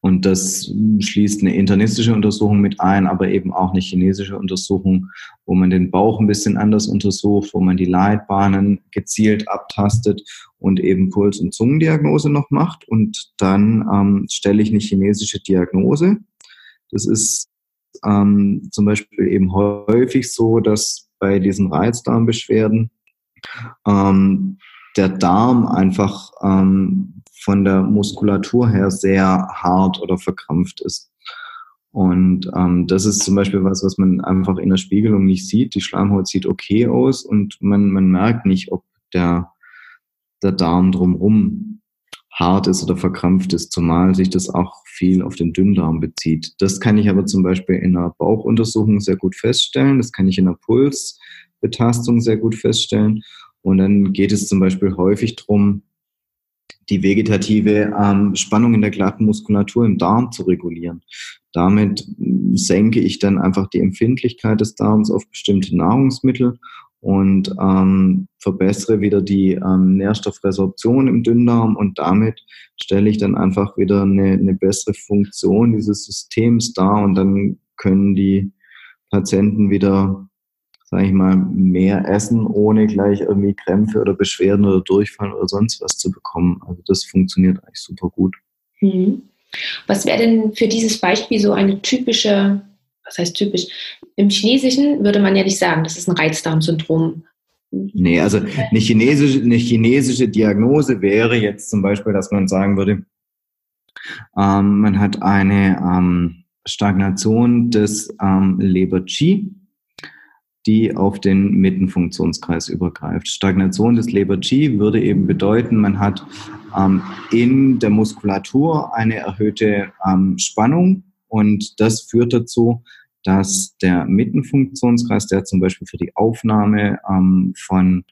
und das schließt eine internistische Untersuchung mit ein, aber eben auch eine chinesische Untersuchung, wo man den Bauch ein bisschen anders untersucht, wo man die Leitbahnen gezielt abtastet und eben Puls- und Zungendiagnose noch macht. Und dann ähm, stelle ich eine chinesische Diagnose. Das ist ähm, zum Beispiel eben häufig so, dass bei diesen Reizdarmbeschwerden ähm, der Darm einfach ähm, von der Muskulatur her sehr hart oder verkrampft ist. Und ähm, das ist zum Beispiel was, was man einfach in der Spiegelung nicht sieht. Die Schleimhaut sieht okay aus und man, man merkt nicht, ob der, der Darm drumherum hart ist oder verkrampft ist, zumal sich das auch viel auf den Dünndarm bezieht. Das kann ich aber zum Beispiel in einer Bauchuntersuchung sehr gut feststellen. Das kann ich in einer Pulsbetastung sehr gut feststellen. Und dann geht es zum Beispiel häufig darum, die vegetative ähm, Spannung in der glatten Muskulatur im Darm zu regulieren. Damit senke ich dann einfach die Empfindlichkeit des Darms auf bestimmte Nahrungsmittel und ähm, verbessere wieder die ähm, Nährstoffresorption im Dünndarm und damit stelle ich dann einfach wieder eine, eine bessere Funktion dieses Systems dar und dann können die Patienten wieder, sage ich mal, mehr essen, ohne gleich irgendwie Krämpfe oder Beschwerden oder Durchfall oder sonst was zu bekommen. Also das funktioniert eigentlich super gut. Mhm. Was wäre denn für dieses Beispiel so eine typische was heißt typisch? Im Chinesischen würde man ja nicht sagen, das ist ein Reizdarmsyndrom. Nee, also eine chinesische, eine chinesische Diagnose wäre jetzt zum Beispiel, dass man sagen würde, ähm, man hat eine ähm, Stagnation des ähm, Leber-Qi, die auf den Mittenfunktionskreis übergreift. Stagnation des Leber-Qi würde eben bedeuten, man hat ähm, in der Muskulatur eine erhöhte ähm, Spannung und das führt dazu, dass der Mittenfunktionskreis, der zum Beispiel für die Aufnahme ähm, von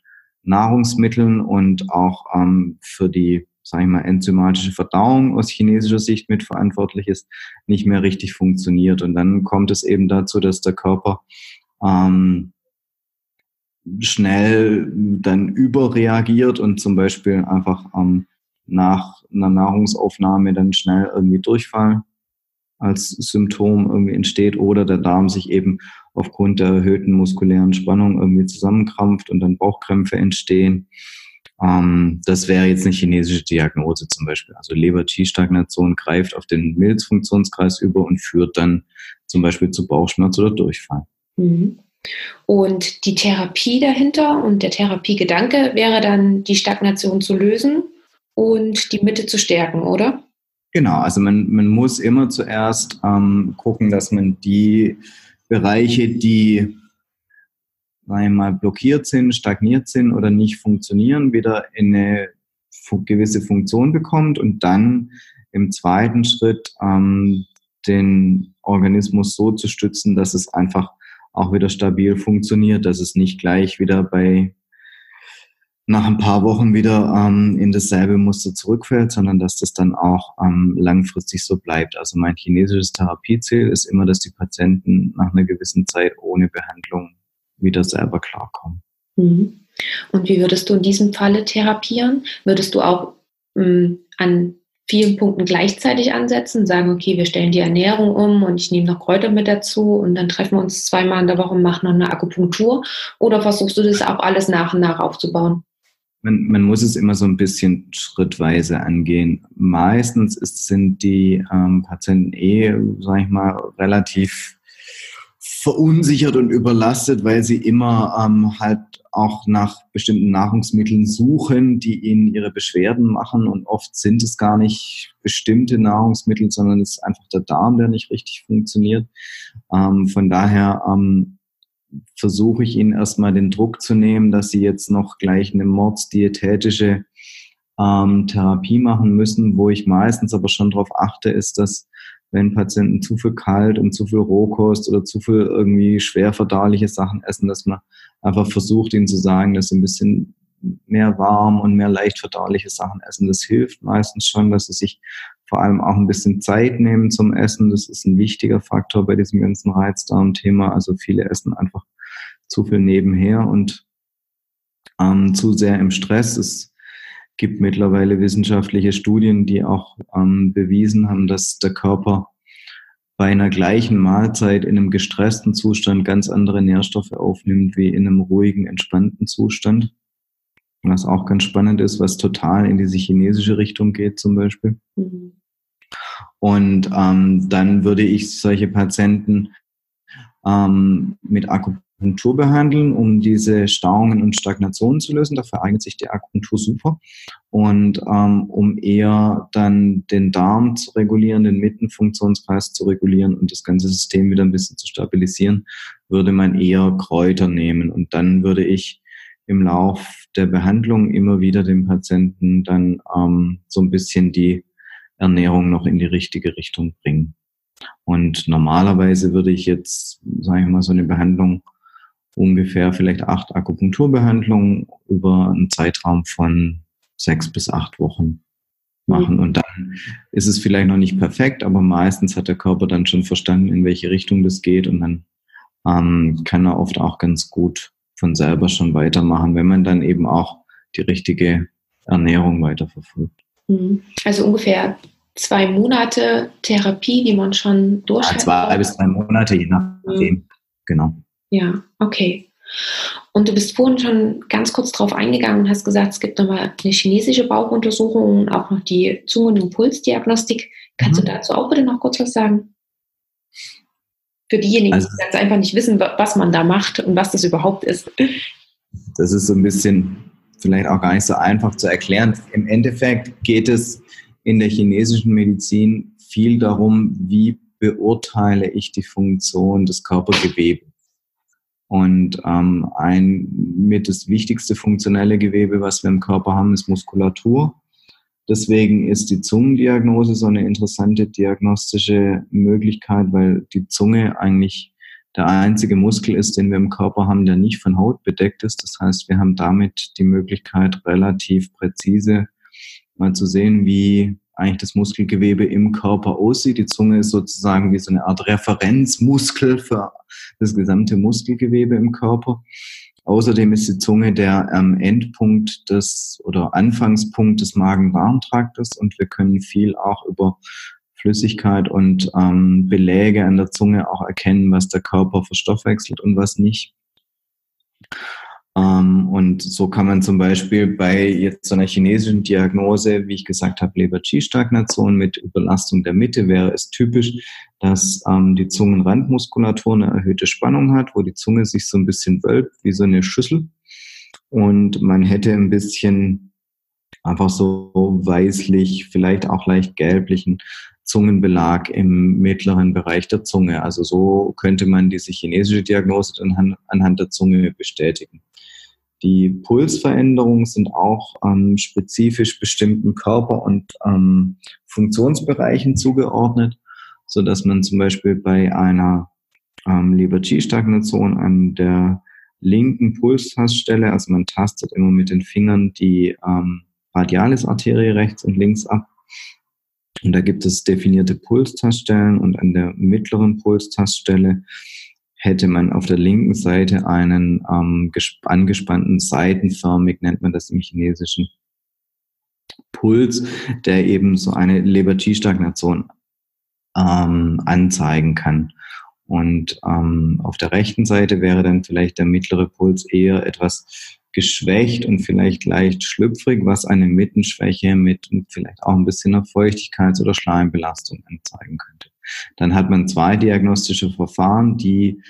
Nahrungsmitteln und auch ähm, für die, sage ich mal, enzymatische Verdauung aus chinesischer Sicht mitverantwortlich ist, nicht mehr richtig funktioniert. Und dann kommt es eben dazu, dass der Körper ähm, schnell dann überreagiert und zum Beispiel einfach ähm, nach einer Nahrungsaufnahme dann schnell irgendwie Durchfall als Symptom irgendwie entsteht oder der Darm sich eben aufgrund der erhöhten muskulären Spannung irgendwie zusammenkrampft und dann Bauchkrämpfe entstehen. Ähm, das wäre jetzt eine chinesische Diagnose zum Beispiel. Also Leber-Qi-Stagnation greift auf den Milzfunktionskreis über und führt dann zum Beispiel zu Bauchschmerz oder Durchfall. Mhm. Und die Therapie dahinter und der Therapiegedanke wäre dann, die Stagnation zu lösen und die Mitte zu stärken, oder? Genau, also man, man muss immer zuerst ähm, gucken, dass man die Bereiche, die mal blockiert sind, stagniert sind oder nicht funktionieren, wieder in eine gewisse Funktion bekommt und dann im zweiten Schritt ähm, den Organismus so zu stützen, dass es einfach auch wieder stabil funktioniert, dass es nicht gleich wieder bei nach ein paar Wochen wieder ähm, in dasselbe Muster zurückfällt, sondern dass das dann auch ähm, langfristig so bleibt. Also mein chinesisches Therapieziel ist immer, dass die Patienten nach einer gewissen Zeit ohne Behandlung wieder selber klarkommen. Mhm. Und wie würdest du in diesem Falle therapieren? Würdest du auch ähm, an vielen Punkten gleichzeitig ansetzen, sagen, okay, wir stellen die Ernährung um und ich nehme noch Kräuter mit dazu und dann treffen wir uns zweimal in der Woche und machen noch eine Akupunktur? Oder versuchst du das auch alles nach und nach aufzubauen? man, man muss es immer so ein bisschen schrittweise angehen. Meistens ist, sind die ähm, Patienten eh, sag ich mal, relativ verunsichert und überlastet, weil sie immer ähm, halt auch nach bestimmten Nahrungsmitteln suchen, die ihnen ihre Beschwerden machen. Und oft sind es gar nicht bestimmte Nahrungsmittel, sondern es ist einfach der Darm, der nicht richtig funktioniert. Ähm, von daher ähm, versuche ich ihnen erstmal den Druck zu nehmen, dass sie jetzt noch gleich eine mordsdiätetische ähm, Therapie machen müssen. Wo ich meistens aber schon darauf achte, ist, dass wenn Patienten zu viel kalt und zu viel Rohkost oder zu viel irgendwie schwer verdauliche Sachen essen, dass man einfach versucht, ihnen zu sagen, dass sie ein bisschen mehr warm und mehr leicht verdauliche Sachen essen. Das hilft meistens schon, dass sie sich vor allem auch ein bisschen Zeit nehmen zum Essen. Das ist ein wichtiger Faktor bei diesem ganzen Reizdarm-Thema. Also viele essen einfach zu viel nebenher und ähm, zu sehr im Stress. Es gibt mittlerweile wissenschaftliche Studien, die auch ähm, bewiesen haben, dass der Körper bei einer gleichen Mahlzeit in einem gestressten Zustand ganz andere Nährstoffe aufnimmt wie in einem ruhigen, entspannten Zustand. Was auch ganz spannend ist, was total in diese chinesische Richtung geht zum Beispiel. Mhm. Und ähm, dann würde ich solche Patienten ähm, mit Akupunktur behandeln, um diese Stauungen und Stagnationen zu lösen. Dafür eignet sich die Akupunktur super. Und ähm, um eher dann den Darm zu regulieren, den Mittenfunktionskreis zu regulieren und das ganze System wieder ein bisschen zu stabilisieren, würde man eher Kräuter nehmen. Und dann würde ich im Lauf der Behandlung immer wieder dem Patienten dann ähm, so ein bisschen die Ernährung noch in die richtige Richtung bringen. Und normalerweise würde ich jetzt, sage ich mal, so eine Behandlung ungefähr vielleicht acht Akupunkturbehandlungen über einen Zeitraum von sechs bis acht Wochen machen. Und dann ist es vielleicht noch nicht perfekt, aber meistens hat der Körper dann schon verstanden, in welche Richtung das geht und dann ähm, kann er oft auch ganz gut von selber schon weitermachen, wenn man dann eben auch die richtige Ernährung weiterverfolgt. Mhm. Also ungefähr zwei Monate Therapie, die man schon durch ja, zwei bis drei Monate, je nachdem. Mhm. Genau. Ja, okay. Und du bist vorhin schon ganz kurz darauf eingegangen und hast gesagt, es gibt nochmal eine chinesische Bauchuntersuchung und auch noch die Zungen- und Pulsdiagnostik. Kannst mhm. du dazu auch bitte noch kurz was sagen? Für diejenigen, also, die ganz einfach nicht wissen, was man da macht und was das überhaupt ist. Das ist so ein bisschen vielleicht auch gar nicht so einfach zu erklären. Im Endeffekt geht es in der chinesischen Medizin viel darum, wie beurteile ich die Funktion des Körpergewebes. Und ähm, ein mit das wichtigste funktionelle Gewebe, was wir im Körper haben, ist Muskulatur. Deswegen ist die Zungendiagnose so eine interessante diagnostische Möglichkeit, weil die Zunge eigentlich der einzige Muskel ist, den wir im Körper haben, der nicht von Haut bedeckt ist. Das heißt, wir haben damit die Möglichkeit, relativ präzise mal zu sehen, wie eigentlich das Muskelgewebe im Körper aussieht. Die Zunge ist sozusagen wie so eine Art Referenzmuskel für das gesamte Muskelgewebe im Körper. Außerdem ist die Zunge der ähm, Endpunkt des oder Anfangspunkt des Magen-Darm-Traktes und wir können viel auch über Flüssigkeit und ähm, Beläge an der Zunge auch erkennen, was der Körper verstoffwechselt und was nicht. Ähm, und so kann man zum Beispiel bei jetzt so einer chinesischen Diagnose, wie ich gesagt habe, Leber-Qi-Stagnation mit Überlastung der Mitte, wäre es typisch, dass ähm, die Zungenrandmuskulatur eine erhöhte Spannung hat, wo die Zunge sich so ein bisschen wölbt, wie so eine Schüssel. Und man hätte ein bisschen einfach so weißlich, vielleicht auch leicht gelblichen Zungenbelag im mittleren Bereich der Zunge. Also so könnte man diese chinesische Diagnose anhand der Zunge bestätigen. Die Pulsveränderungen sind auch ähm, spezifisch bestimmten Körper- und ähm, Funktionsbereichen zugeordnet, so dass man zum Beispiel bei einer ähm, Leber-G-Stagnation an der linken Pulstaststelle, also man tastet immer mit den Fingern die ähm, Radialis-Arterie rechts und links ab. Und da gibt es definierte Pulstaststellen und an der mittleren Pulstaststelle hätte man auf der linken Seite einen ähm, angespannten, seitenförmig nennt man das im Chinesischen, Puls, der eben so eine Leber-Qi-Stagnation ähm, anzeigen kann. Und ähm, auf der rechten Seite wäre dann vielleicht der mittlere Puls eher etwas geschwächt und vielleicht leicht schlüpfrig, was eine Mittenschwäche mit vielleicht auch ein bisschen einer Feuchtigkeits- oder Schleimbelastung anzeigen könnte. Dann hat man zwei diagnostische Verfahren, die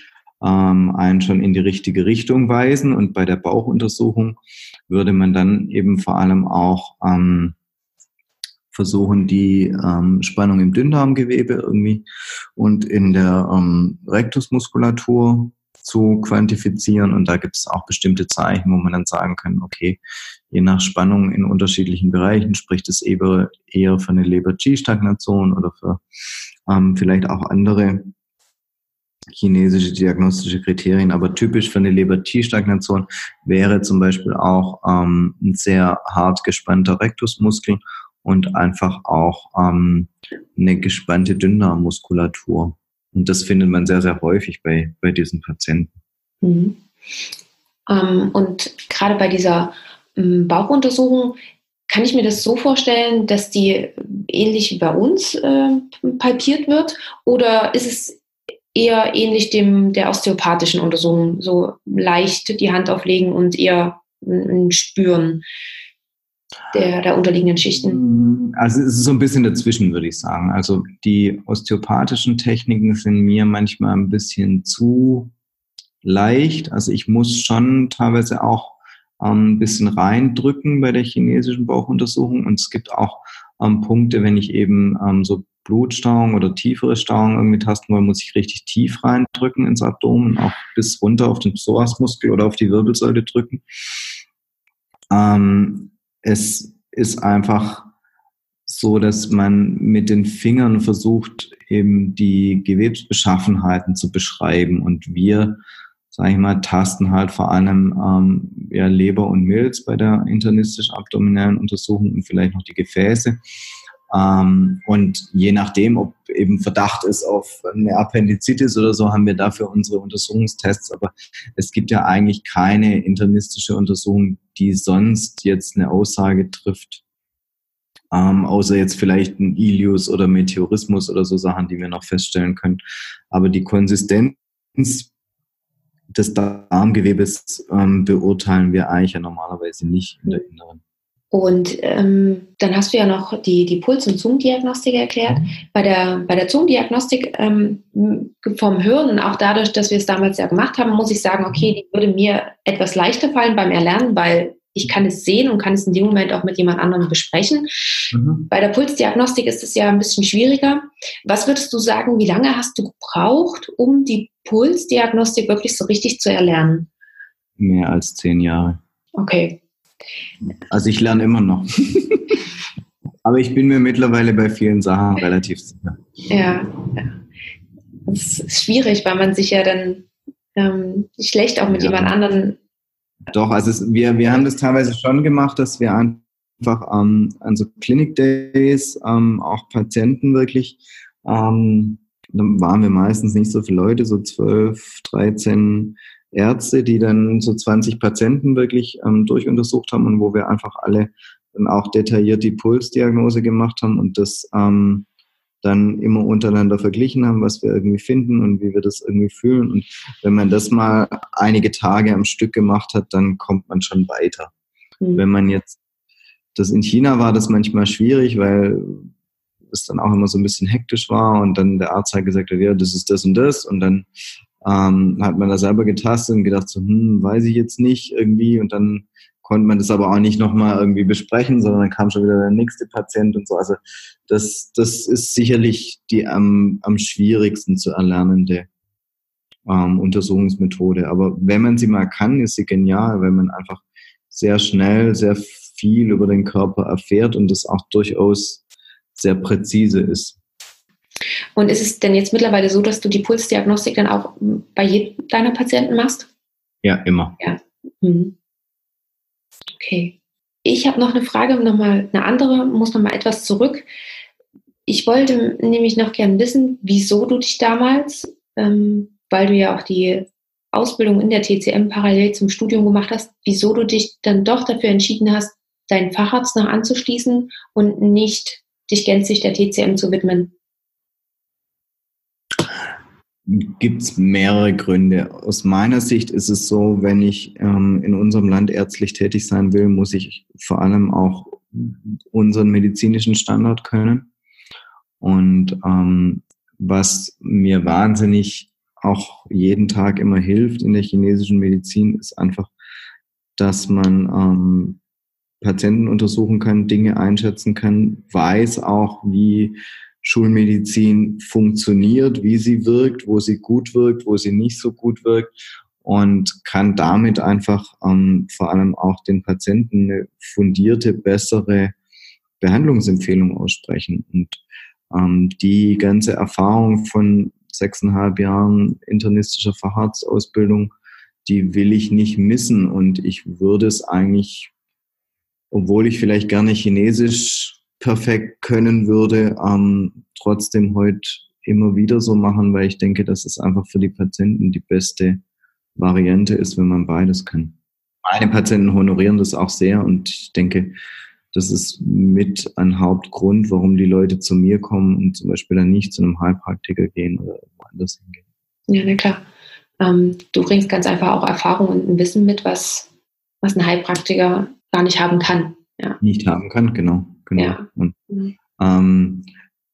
ähm, einen schon in die richtige Richtung weisen. Und bei der Bauchuntersuchung würde man dann eben vor allem auch ähm, versuchen, die ähm, Spannung im Dünndarmgewebe irgendwie und in der ähm, Rektusmuskulatur zu quantifizieren. Und da gibt es auch bestimmte Zeichen, wo man dann sagen kann, okay, je nach Spannung in unterschiedlichen Bereichen spricht es eher, eher für eine Leber-G-Stagnation oder für ähm, vielleicht auch andere chinesische diagnostische Kriterien, aber typisch für eine Leber-T-Stagnation wäre zum Beispiel auch ähm, ein sehr hart gespannter Rektusmuskel und einfach auch ähm, eine gespannte Dünndarmmuskulatur. Und das findet man sehr, sehr häufig bei, bei diesen Patienten. Mhm. Ähm, und gerade bei dieser ähm, Bauchuntersuchung kann ich mir das so vorstellen, dass die ähnlich wie bei uns äh, palpiert wird? Oder ist es eher ähnlich dem der osteopathischen Untersuchung, so leicht die Hand auflegen und eher Spüren der, der unterliegenden Schichten? Also es ist so ein bisschen dazwischen, würde ich sagen. Also die osteopathischen Techniken sind mir manchmal ein bisschen zu leicht. Also ich muss schon teilweise auch ähm, ein bisschen reindrücken bei der chinesischen Bauchuntersuchung und es gibt auch ähm, Punkte, wenn ich eben ähm, so Blutstauung oder tiefere Stauung irgendwie tasten wollen, muss ich richtig tief reindrücken ins Abdomen, auch bis runter auf den Psoasmuskel oder auf die Wirbelsäule drücken. Ähm, es ist einfach so, dass man mit den Fingern versucht, eben die Gewebsbeschaffenheiten zu beschreiben. Und wir, sage ich mal, tasten halt vor allem ähm, ja, Leber und Milz bei der internistisch-abdominellen Untersuchung und vielleicht noch die Gefäße. Ähm, und je nachdem, ob eben Verdacht ist auf eine Appendizitis oder so, haben wir dafür unsere Untersuchungstests. Aber es gibt ja eigentlich keine internistische Untersuchung, die sonst jetzt eine Aussage trifft. Ähm, außer jetzt vielleicht ein Ilius oder Meteorismus oder so Sachen, die wir noch feststellen können. Aber die Konsistenz des Darmgewebes ähm, beurteilen wir eigentlich ja normalerweise nicht in der Inneren. Und ähm, dann hast du ja noch die, die Puls- und Zungendiagnostik erklärt. Mhm. Bei der, bei der Zungendiagnostik ähm, vom Hören und auch dadurch, dass wir es damals ja gemacht haben, muss ich sagen, okay, die würde mir etwas leichter fallen beim Erlernen, weil ich kann es sehen und kann es in dem Moment auch mit jemand anderem besprechen. Mhm. Bei der Pulsdiagnostik ist es ja ein bisschen schwieriger. Was würdest du sagen, wie lange hast du gebraucht, um die Pulsdiagnostik wirklich so richtig zu erlernen? Mehr als zehn Jahre. Okay. Also ich lerne immer noch. Aber ich bin mir mittlerweile bei vielen Sachen relativ sicher. Ja, ja. Das ist schwierig, weil man sich ja dann ähm, schlecht auch mit ja. jemand anderen. Doch, also es, wir, wir haben das teilweise schon gemacht, dass wir einfach ähm, an so Clinic Days ähm, auch Patienten wirklich, ähm, dann waren wir meistens nicht so viele Leute, so 12, 13 Ärzte, die dann so 20 Patienten wirklich ähm, durchuntersucht haben und wo wir einfach alle dann auch detailliert die Pulsdiagnose gemacht haben und das ähm, dann immer untereinander verglichen haben, was wir irgendwie finden und wie wir das irgendwie fühlen. Und wenn man das mal einige Tage am Stück gemacht hat, dann kommt man schon weiter. Mhm. Wenn man jetzt, das in China war das manchmal schwierig, weil es dann auch immer so ein bisschen hektisch war und dann der Arzt hat gesagt, ja, das ist das und das und dann ähm, hat man da selber getastet und gedacht, so, hm, weiß ich jetzt nicht irgendwie. Und dann konnte man das aber auch nicht nochmal irgendwie besprechen, sondern dann kam schon wieder der nächste Patient und so. Also das, das ist sicherlich die am, am schwierigsten zu erlernende ähm, Untersuchungsmethode. Aber wenn man sie mal kann, ist sie genial, wenn man einfach sehr schnell, sehr viel über den Körper erfährt und das auch durchaus sehr präzise ist. Und ist es denn jetzt mittlerweile so, dass du die Pulsdiagnostik dann auch bei jedem deiner Patienten machst? Ja, immer. Ja. Mhm. Okay. Ich habe noch eine Frage, nochmal eine andere, muss nochmal etwas zurück. Ich wollte nämlich noch gern wissen, wieso du dich damals, ähm, weil du ja auch die Ausbildung in der TCM parallel zum Studium gemacht hast, wieso du dich dann doch dafür entschieden hast, deinen Facharzt noch anzuschließen und nicht dich gänzlich der TCM zu widmen? Gibt es mehrere Gründe. Aus meiner Sicht ist es so, wenn ich ähm, in unserem Land ärztlich tätig sein will, muss ich vor allem auch unseren medizinischen Standard können. Und ähm, was mir wahnsinnig auch jeden Tag immer hilft in der chinesischen Medizin, ist einfach, dass man ähm, Patienten untersuchen kann, Dinge einschätzen kann, weiß auch, wie Schulmedizin funktioniert, wie sie wirkt, wo sie gut wirkt, wo sie nicht so gut wirkt und kann damit einfach ähm, vor allem auch den Patienten eine fundierte, bessere Behandlungsempfehlung aussprechen. Und ähm, die ganze Erfahrung von sechseinhalb Jahren internistischer Facharztausbildung, die will ich nicht missen. Und ich würde es eigentlich, obwohl ich vielleicht gerne Chinesisch perfekt können würde, ähm, trotzdem heute immer wieder so machen, weil ich denke, dass es einfach für die Patienten die beste Variante ist, wenn man beides kann. Meine Patienten honorieren das auch sehr und ich denke, das ist mit ein Hauptgrund, warum die Leute zu mir kommen und zum Beispiel dann nicht zu einem Heilpraktiker gehen oder woanders hingehen. Ja, na klar. Ähm, du bringst ganz einfach auch Erfahrung und ein Wissen mit, was, was ein Heilpraktiker gar nicht haben kann. Ja. Nicht haben kann, genau genau. Ja. Und, mhm. ähm,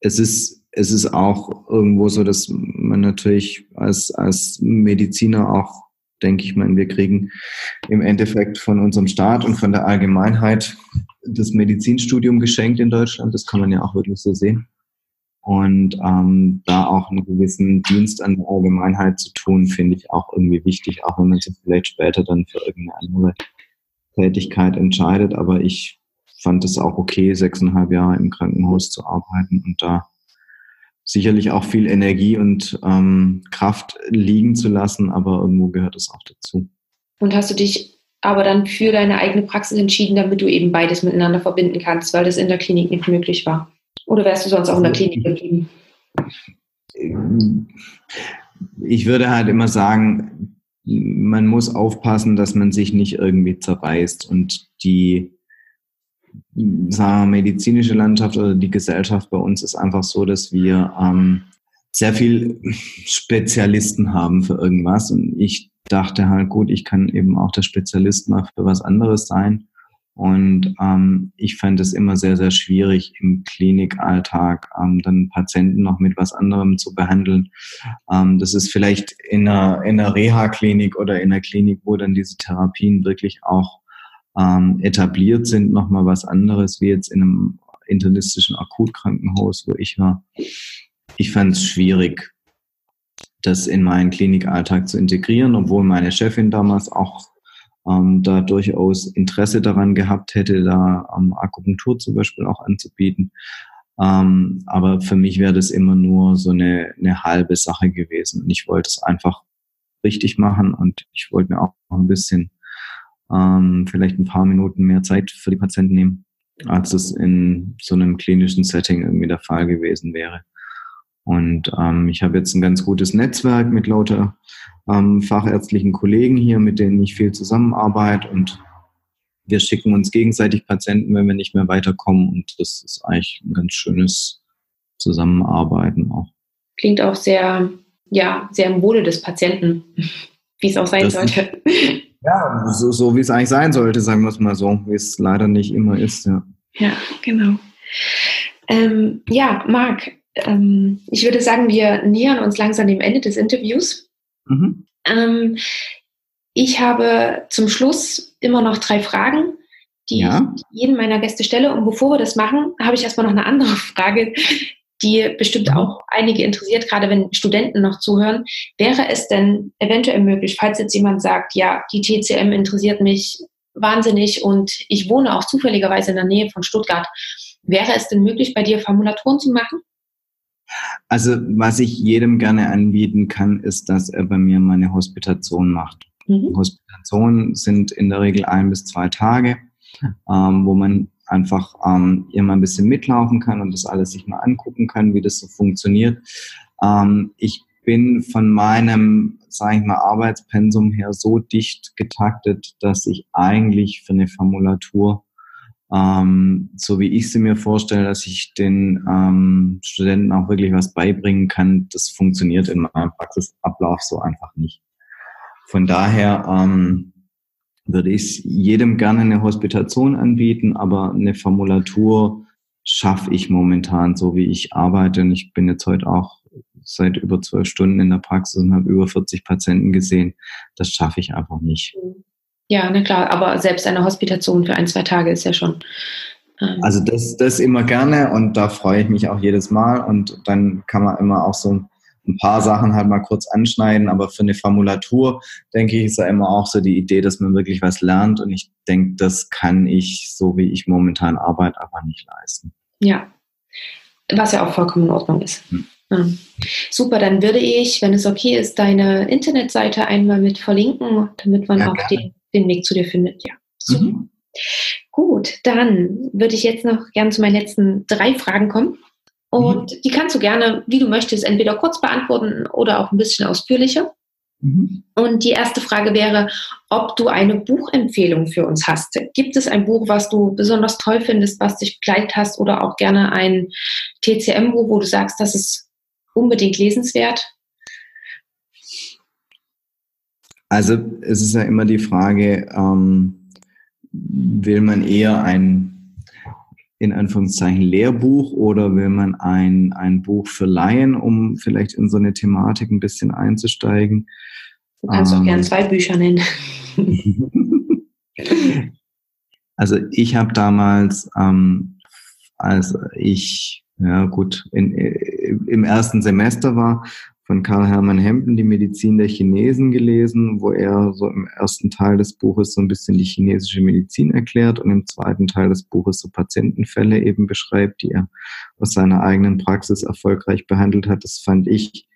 es ist, es ist auch irgendwo so, dass man natürlich als, als Mediziner auch, denke ich mal, wir kriegen im Endeffekt von unserem Staat und von der Allgemeinheit das Medizinstudium geschenkt in Deutschland. Das kann man ja auch wirklich so sehen. Und ähm, da auch einen gewissen Dienst an der Allgemeinheit zu tun, finde ich auch irgendwie wichtig, auch wenn man sich vielleicht später dann für irgendeine andere Tätigkeit entscheidet. Aber ich fand es auch okay, sechseinhalb Jahre im Krankenhaus zu arbeiten und da sicherlich auch viel Energie und ähm, Kraft liegen zu lassen, aber irgendwo gehört es auch dazu. Und hast du dich aber dann für deine eigene Praxis entschieden, damit du eben beides miteinander verbinden kannst, weil das in der Klinik nicht möglich war? Oder wärst du sonst auch in der Klinik geblieben? Ich würde halt immer sagen, man muss aufpassen, dass man sich nicht irgendwie zerreißt und die sagen medizinische Landschaft oder die Gesellschaft bei uns ist einfach so, dass wir ähm, sehr viel Spezialisten haben für irgendwas und ich dachte halt, gut, ich kann eben auch der Spezialist mal für was anderes sein. Und ähm, ich fand es immer sehr, sehr schwierig im Klinikalltag ähm, dann Patienten noch mit was anderem zu behandeln. Ähm, das ist vielleicht in einer, in einer Reha-Klinik oder in einer Klinik, wo dann diese Therapien wirklich auch ähm, etabliert sind, nochmal was anderes wie jetzt in einem internistischen Akutkrankenhaus, wo ich war. Ich fand es schwierig, das in meinen Klinikalltag zu integrieren, obwohl meine Chefin damals auch ähm, da durchaus Interesse daran gehabt hätte, da ähm, Akupunktur zum Beispiel auch anzubieten. Ähm, aber für mich wäre das immer nur so eine, eine halbe Sache gewesen. Und ich wollte es einfach richtig machen und ich wollte mir auch ein bisschen ähm, vielleicht ein paar Minuten mehr Zeit für die Patienten nehmen, als es in so einem klinischen Setting irgendwie der Fall gewesen wäre. Und ähm, ich habe jetzt ein ganz gutes Netzwerk mit lauter ähm, fachärztlichen Kollegen hier, mit denen ich viel zusammenarbeite und wir schicken uns gegenseitig Patienten, wenn wir nicht mehr weiterkommen und das ist eigentlich ein ganz schönes Zusammenarbeiten auch. Klingt auch sehr, ja, sehr im Wohle des Patienten, wie es auch sein das sollte. Ja, so, so wie es eigentlich sein sollte, sagen wir es mal so, wie es leider nicht immer ist. Ja, ja genau. Ähm, ja, Marc, ähm, ich würde sagen, wir nähern uns langsam dem Ende des Interviews. Mhm. Ähm, ich habe zum Schluss immer noch drei Fragen, die ja. ich jedem meiner Gäste stelle. Und bevor wir das machen, habe ich erstmal noch eine andere Frage, die bestimmt mhm. auch einige interessiert, gerade wenn Studenten noch zuhören. Wäre es denn eventuell möglich, falls jetzt jemand sagt, ja, die TCM interessiert mich wahnsinnig und ich wohne auch zufälligerweise in der Nähe von Stuttgart, wäre es denn möglich, bei dir Formulaturen zu machen? Also was ich jedem gerne anbieten kann, ist, dass er bei mir meine Hospitation macht. Mhm. Hospitationen sind in der Regel ein bis zwei Tage, ähm, wo man einfach ähm, hier mal ein bisschen mitlaufen kann und das alles sich mal angucken kann, wie das so funktioniert. Ähm, ich bin von meinem, sage ich mal, Arbeitspensum her so dicht getaktet, dass ich eigentlich für eine Formulatur ähm, so wie ich sie mir vorstelle, dass ich den ähm, Studenten auch wirklich was beibringen kann, das funktioniert in meinem Praxisablauf so einfach nicht. Von daher ähm, würde ich jedem gerne eine Hospitation anbieten, aber eine Formulatur schaffe ich momentan so, wie ich arbeite. Und ich bin jetzt heute auch seit über zwölf Stunden in der Praxis und habe über 40 Patienten gesehen. Das schaffe ich einfach nicht. Ja, na klar, aber selbst eine Hospitation für ein, zwei Tage ist ja schon. Ähm also das, das immer gerne und da freue ich mich auch jedes Mal und dann kann man immer auch so ein paar Sachen halt mal kurz anschneiden, aber für eine Formulatur, denke ich, ist ja immer auch so die Idee, dass man wirklich was lernt und ich denke, das kann ich, so wie ich momentan arbeite, aber nicht leisten. Ja, was ja auch vollkommen in Ordnung ist. Hm. Ja. Super, dann würde ich, wenn es okay ist, deine Internetseite einmal mit verlinken, damit man ja, auch den den Weg zu dir findet. Ja, super. Mhm. Gut, dann würde ich jetzt noch gerne zu meinen letzten drei Fragen kommen. Und mhm. die kannst du gerne, wie du möchtest, entweder kurz beantworten oder auch ein bisschen ausführlicher. Mhm. Und die erste Frage wäre, ob du eine Buchempfehlung für uns hast. Gibt es ein Buch, was du besonders toll findest, was dich begleitet hast oder auch gerne ein TCM-Buch, wo du sagst, das ist unbedingt lesenswert? Also es ist ja immer die Frage, ähm, will man eher ein in Anführungszeichen Lehrbuch oder will man ein, ein Buch für Laien, um vielleicht in so eine Thematik ein bisschen einzusteigen? Du kannst ähm, auch gerne zwei Bücher nennen. also ich habe damals, ähm, als ich ja gut, in, im ersten Semester war, von Karl Hermann Hempen die Medizin der Chinesen gelesen, wo er so im ersten Teil des Buches so ein bisschen die chinesische Medizin erklärt und im zweiten Teil des Buches so Patientenfälle eben beschreibt, die er aus seiner eigenen Praxis erfolgreich behandelt hat. Das fand ich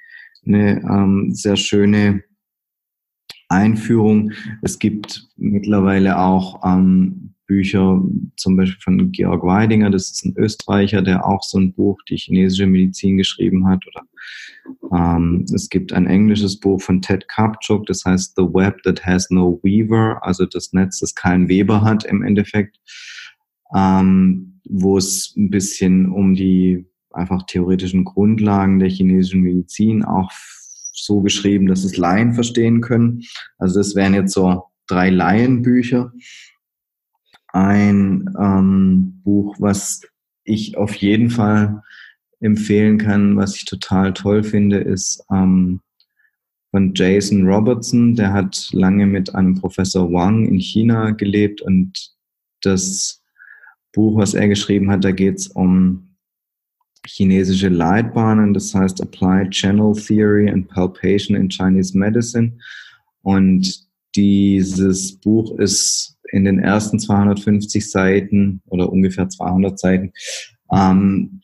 eine ähm, sehr schöne Einführung. Es gibt mittlerweile auch ähm, Bücher, zum Beispiel von Georg Weidinger, das ist ein Österreicher, der auch so ein Buch, die chinesische Medizin geschrieben hat. Oder ähm, es gibt ein englisches Buch von Ted Kapchuk, das heißt The Web That Has No Weaver, also das Netz, das keinen Weber hat im Endeffekt, ähm, wo es ein bisschen um die einfach theoretischen Grundlagen der chinesischen Medizin auch so geschrieben, dass es Laien verstehen können. Also das wären jetzt so drei Laienbücher. Ein ähm, Buch, was ich auf jeden Fall empfehlen kann, was ich total toll finde, ist ähm, von Jason Robertson. Der hat lange mit einem Professor Wang in China gelebt und das Buch, was er geschrieben hat, da geht es um chinesische Leitbahnen, das heißt Applied Channel Theory and Palpation in Chinese Medicine. Und dieses Buch ist in den ersten 250 Seiten oder ungefähr 200 Seiten ähm,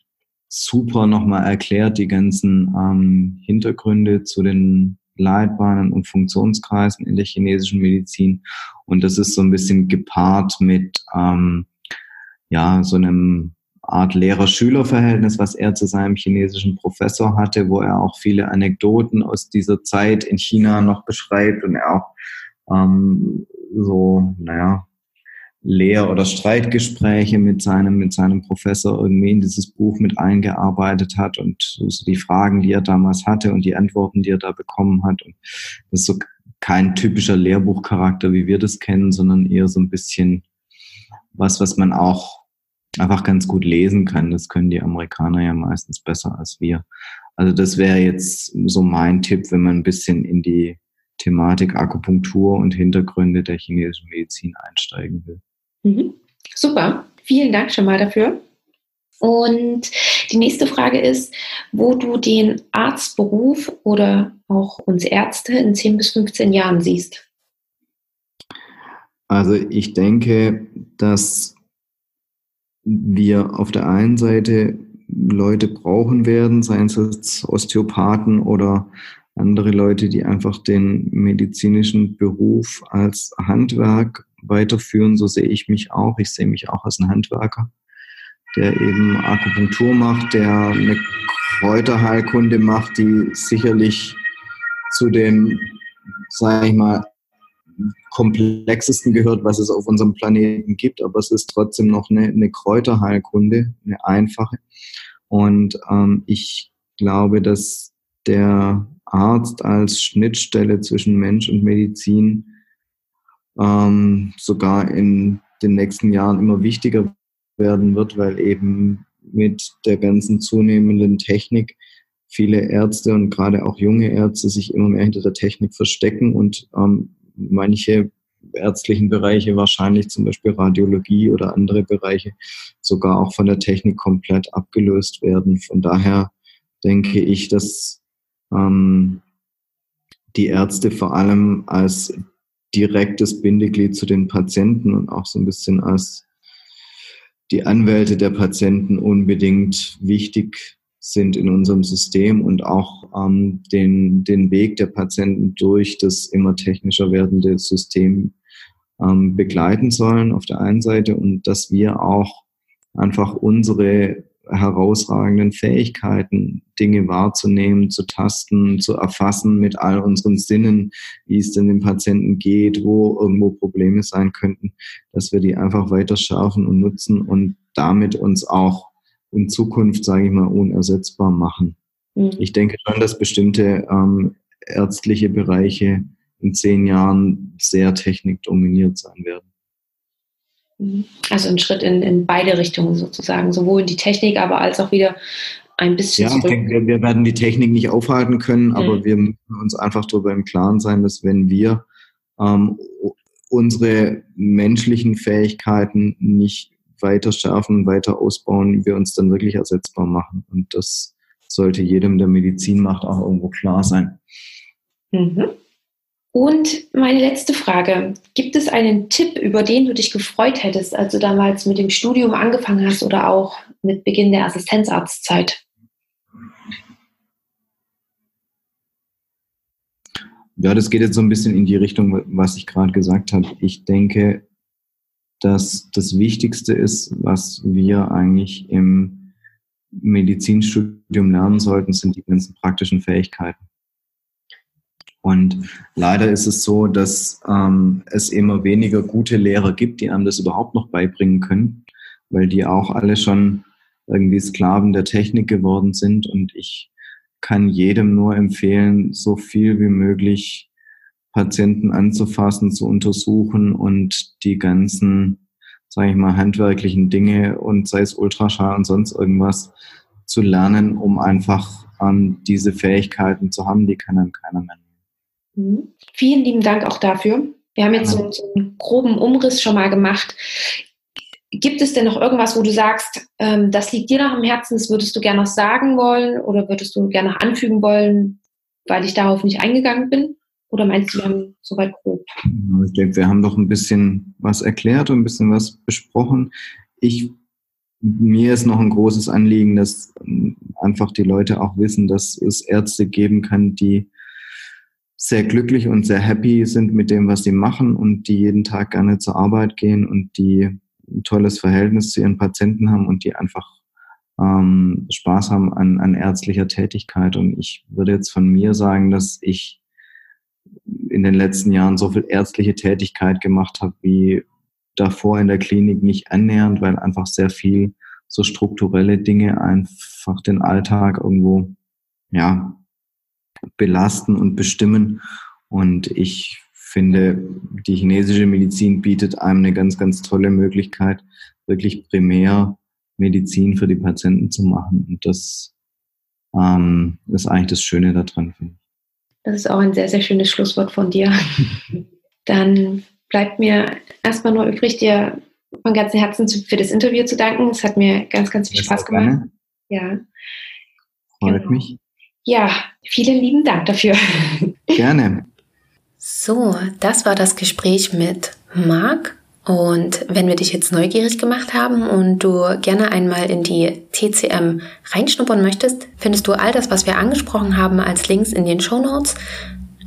super nochmal erklärt, die ganzen ähm, Hintergründe zu den Leitbahnen und Funktionskreisen in der chinesischen Medizin. Und das ist so ein bisschen gepaart mit ähm, ja, so einem Art Lehrer-Schüler-Verhältnis, was er zu seinem chinesischen Professor hatte, wo er auch viele Anekdoten aus dieser Zeit in China noch beschreibt und er auch ähm, so, naja, Lehr- oder Streitgespräche mit seinem, mit seinem Professor irgendwie in dieses Buch mit eingearbeitet hat und so die Fragen, die er damals hatte und die Antworten, die er da bekommen hat. Und das ist so kein typischer Lehrbuchcharakter, wie wir das kennen, sondern eher so ein bisschen was, was man auch einfach ganz gut lesen kann. Das können die Amerikaner ja meistens besser als wir. Also das wäre jetzt so mein Tipp, wenn man ein bisschen in die Thematik Akupunktur und Hintergründe der chinesischen Medizin einsteigen will. Mhm. Super, vielen Dank schon mal dafür. Und die nächste Frage ist, wo du den Arztberuf oder auch uns Ärzte in 10 bis 15 Jahren siehst. Also ich denke, dass wir auf der einen Seite Leute brauchen werden, seien es Osteopathen oder andere Leute, die einfach den medizinischen Beruf als Handwerk weiterführen. So sehe ich mich auch. Ich sehe mich auch als ein Handwerker, der eben Akupunktur macht, der eine Kräuterheilkunde macht, die sicherlich zu dem, sage ich mal, komplexesten gehört, was es auf unserem Planeten gibt, aber es ist trotzdem noch eine, eine Kräuterheilkunde, eine einfache. Und ähm, ich glaube, dass der Arzt als Schnittstelle zwischen Mensch und Medizin ähm, sogar in den nächsten Jahren immer wichtiger werden wird, weil eben mit der ganzen zunehmenden Technik viele Ärzte und gerade auch junge Ärzte sich immer mehr hinter der Technik verstecken und ähm, manche ärztlichen Bereiche, wahrscheinlich zum Beispiel Radiologie oder andere Bereiche, sogar auch von der Technik komplett abgelöst werden. Von daher denke ich, dass ähm, die Ärzte vor allem als direktes Bindeglied zu den Patienten und auch so ein bisschen als die Anwälte der Patienten unbedingt wichtig sind in unserem System und auch ähm, den, den Weg der Patienten durch das immer technischer werdende System ähm, begleiten sollen auf der einen Seite und dass wir auch einfach unsere herausragenden Fähigkeiten, Dinge wahrzunehmen, zu tasten, zu erfassen mit all unseren Sinnen, wie es denn dem Patienten geht, wo irgendwo Probleme sein könnten, dass wir die einfach weiter schärfen und nutzen und damit uns auch in Zukunft, sage ich mal, unersetzbar machen. Mhm. Ich denke schon, dass bestimmte ähm, ärztliche Bereiche in zehn Jahren sehr technikdominiert sein werden. Also ein Schritt in, in beide Richtungen sozusagen, sowohl in die Technik, aber als auch wieder ein bisschen. Ja, ich denke, wir werden die Technik nicht aufhalten können, mhm. aber wir müssen uns einfach darüber im Klaren sein, dass wenn wir ähm, unsere menschlichen Fähigkeiten nicht weiter schärfen, weiter ausbauen, wir uns dann wirklich ersetzbar machen. Und das sollte jedem, der Medizin macht, auch irgendwo klar sein. Mhm. Und meine letzte Frage. Gibt es einen Tipp, über den du dich gefreut hättest, als du damals mit dem Studium angefangen hast oder auch mit Beginn der Assistenzarztzeit? Ja, das geht jetzt so ein bisschen in die Richtung, was ich gerade gesagt habe. Ich denke, dass das Wichtigste ist, was wir eigentlich im Medizinstudium lernen sollten, sind die ganzen praktischen Fähigkeiten. Und leider ist es so, dass ähm, es immer weniger gute Lehrer gibt, die einem das überhaupt noch beibringen können, weil die auch alle schon irgendwie Sklaven der Technik geworden sind. Und ich kann jedem nur empfehlen, so viel wie möglich Patienten anzufassen, zu untersuchen und die ganzen, sage ich mal, handwerklichen Dinge und sei es Ultraschall und sonst irgendwas zu lernen, um einfach ähm, diese Fähigkeiten zu haben, die kann dann keiner mehr Mhm. Vielen lieben Dank auch dafür. Wir haben jetzt so, so, einen groben Umriss schon mal gemacht. Gibt es denn noch irgendwas, wo du sagst, ähm, das liegt dir noch am Herzen, das würdest du gerne noch sagen wollen oder würdest du gerne noch anfügen wollen, weil ich darauf nicht eingegangen bin? Oder meinst du, wir haben soweit grob? Ich denke, wir haben doch ein bisschen was erklärt und ein bisschen was besprochen. Ich, mir ist noch ein großes Anliegen, dass ähm, einfach die Leute auch wissen, dass es Ärzte geben kann, die sehr glücklich und sehr happy sind mit dem, was sie machen und die jeden Tag gerne zur Arbeit gehen und die ein tolles Verhältnis zu ihren Patienten haben und die einfach ähm, Spaß haben an, an ärztlicher Tätigkeit. Und ich würde jetzt von mir sagen, dass ich in den letzten Jahren so viel ärztliche Tätigkeit gemacht habe wie davor in der Klinik nicht annähernd, weil einfach sehr viel so strukturelle Dinge einfach den Alltag irgendwo ja belasten und bestimmen. Und ich finde, die chinesische Medizin bietet einem eine ganz, ganz tolle Möglichkeit, wirklich primär Medizin für die Patienten zu machen. Und das ähm, ist eigentlich das Schöne daran, finde ich. Das ist auch ein sehr, sehr schönes Schlusswort von dir. Dann bleibt mir erstmal nur übrig, dir von ganzem Herzen für das Interview zu danken. Es hat mir ganz, ganz viel Spaß gemacht. Ja. Freut genau. mich. Ja, vielen lieben Dank dafür. Gerne. So, das war das Gespräch mit Marc. Und wenn wir dich jetzt neugierig gemacht haben und du gerne einmal in die TCM reinschnuppern möchtest, findest du all das, was wir angesprochen haben, als Links in den Show Notes.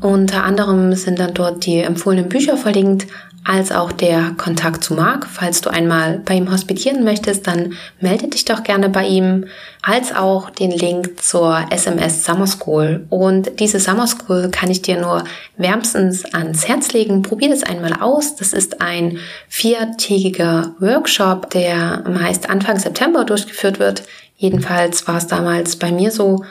Unter anderem sind dann dort die empfohlenen Bücher verlinkt, als auch der Kontakt zu Marc. Falls du einmal bei ihm hospitieren möchtest, dann melde dich doch gerne bei ihm, als auch den Link zur SMS Summer School. Und diese Summer School kann ich dir nur wärmstens ans Herz legen. Probier das einmal aus. Das ist ein viertägiger Workshop, der meist Anfang September durchgeführt wird. Jedenfalls war es damals bei mir so.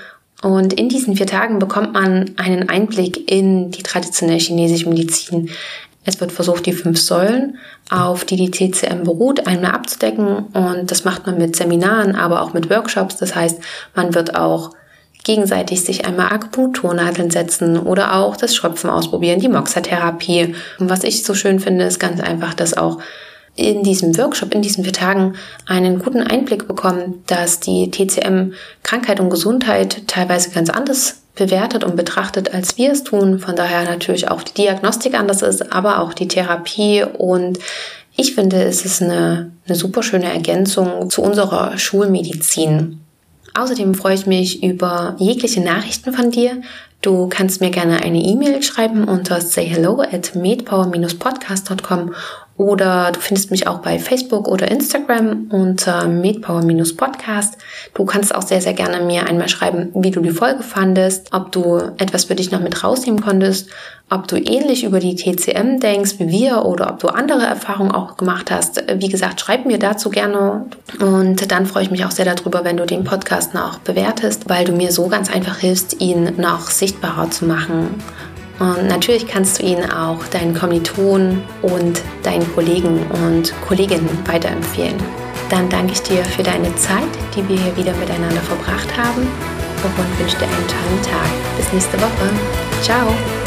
Und in diesen vier Tagen bekommt man einen Einblick in die traditionelle chinesische Medizin. Es wird versucht, die fünf Säulen, auf die die TCM beruht, einmal abzudecken. Und das macht man mit Seminaren, aber auch mit Workshops. Das heißt, man wird auch gegenseitig sich einmal Akupunkturnadeln setzen oder auch das Schröpfen ausprobieren, die Moxa-Therapie. Und was ich so schön finde, ist ganz einfach, dass auch in diesem Workshop, in diesen vier Tagen einen guten Einblick bekommen, dass die TCM Krankheit und Gesundheit teilweise ganz anders bewertet und betrachtet, als wir es tun. Von daher natürlich auch die Diagnostik anders ist, aber auch die Therapie. Und ich finde, es ist eine, eine super schöne Ergänzung zu unserer Schulmedizin. Außerdem freue ich mich über jegliche Nachrichten von dir. Du kannst mir gerne eine E-Mail schreiben unter sayhello at medpower-podcast.com oder du findest mich auch bei Facebook oder Instagram unter medpower-podcast. Du kannst auch sehr, sehr gerne mir einmal schreiben, wie du die Folge fandest, ob du etwas für dich noch mit rausnehmen konntest, ob du ähnlich über die TCM denkst wie wir oder ob du andere Erfahrungen auch gemacht hast. Wie gesagt, schreib mir dazu gerne und dann freue ich mich auch sehr darüber, wenn du den Podcast noch bewertest, weil du mir so ganz einfach hilfst, ihn noch sichtbarer zu machen. Und natürlich kannst du ihn auch deinen Kommilitonen und deinen Kollegen und Kolleginnen weiterempfehlen. Dann danke ich dir für deine Zeit, die wir hier wieder miteinander verbracht haben und wünsche dir einen tollen Tag. Bis nächste Woche. Ciao.